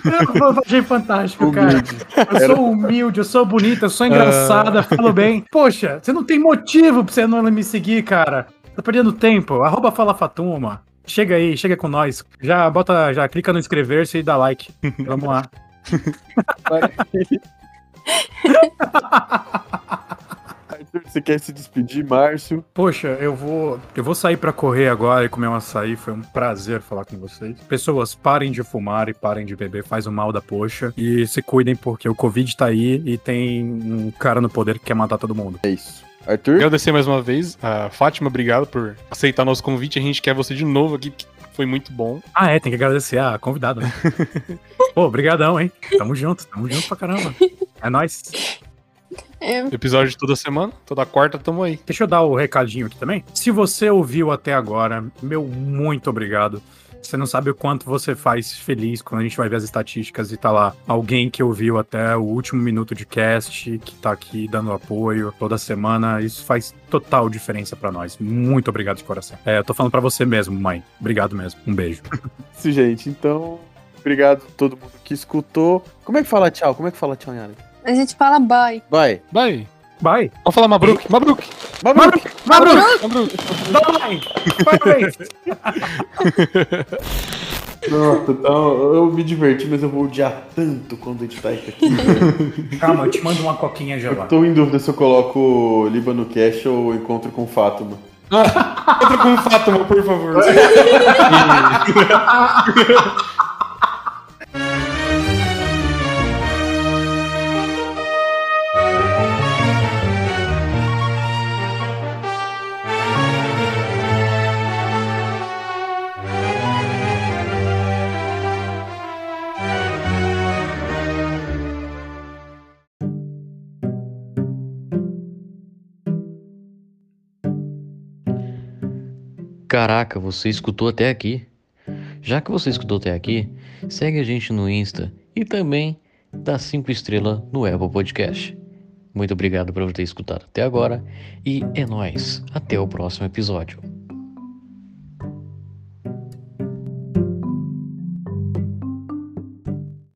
Eu achei fantástico, cara. Eu sou humilde, eu sou bonita, eu sou engraçada, falo bem. Poxa, você não tem motivo pra você não me seguir, cara. Tá perdendo tempo. Arroba Fala Fatuma. Chega aí, chega com nós. Já bota, já clica no inscrever-se e dá like. Vamos lá. Você quer se despedir, Márcio? Poxa, eu vou, eu vou sair pra correr agora e comer um açaí. Foi um prazer falar com vocês. Pessoas, parem de fumar e parem de beber, faz o mal da poxa. E se cuidem porque o Covid tá aí e tem um cara no poder que quer matar todo mundo. É isso. Arthur? Agradecer mais uma vez. A Fátima, obrigado por aceitar nosso convite. A gente quer você de novo aqui, que foi muito bom. Ah, é, tem que agradecer a convidada, né? Pô, obrigadão, hein? Tamo junto, tamo junto pra caramba. É nóis. É, Episódio de toda semana, toda quarta, tamo aí. Deixa eu dar o recadinho aqui também. Se você ouviu até agora, meu muito obrigado. Você não sabe o quanto você faz feliz quando a gente vai ver as estatísticas e tá lá alguém que ouviu até o último minuto de cast, que tá aqui dando apoio toda semana. Isso faz total diferença pra nós. Muito obrigado de coração. É, eu tô falando pra você mesmo, mãe. Obrigado mesmo. Um beijo. Isso, gente. Então, obrigado a todo mundo que escutou. Como é que fala tchau? Como é que fala tchau, Yara? A gente fala bye. Vai. Vai. Bye. Vamos falar Mabruk. Mabruk. Mabruk! Mabruk! Mabruk. Bye! Parabéns! Nossa, então, eu me diverti, mas eu vou odiar tanto quando editar isso aqui. Calma, eu te mando uma coquinha eu gelada. tô em dúvida se eu coloco Líbano Cash ou Encontro com Fátima. Entra com o Fátima, por favor. Caraca, você escutou até aqui? Já que você escutou até aqui, segue a gente no Insta e também dá 5 estrelas no Apple Podcast. Muito obrigado por ter escutado até agora e é nóis. Até o próximo episódio.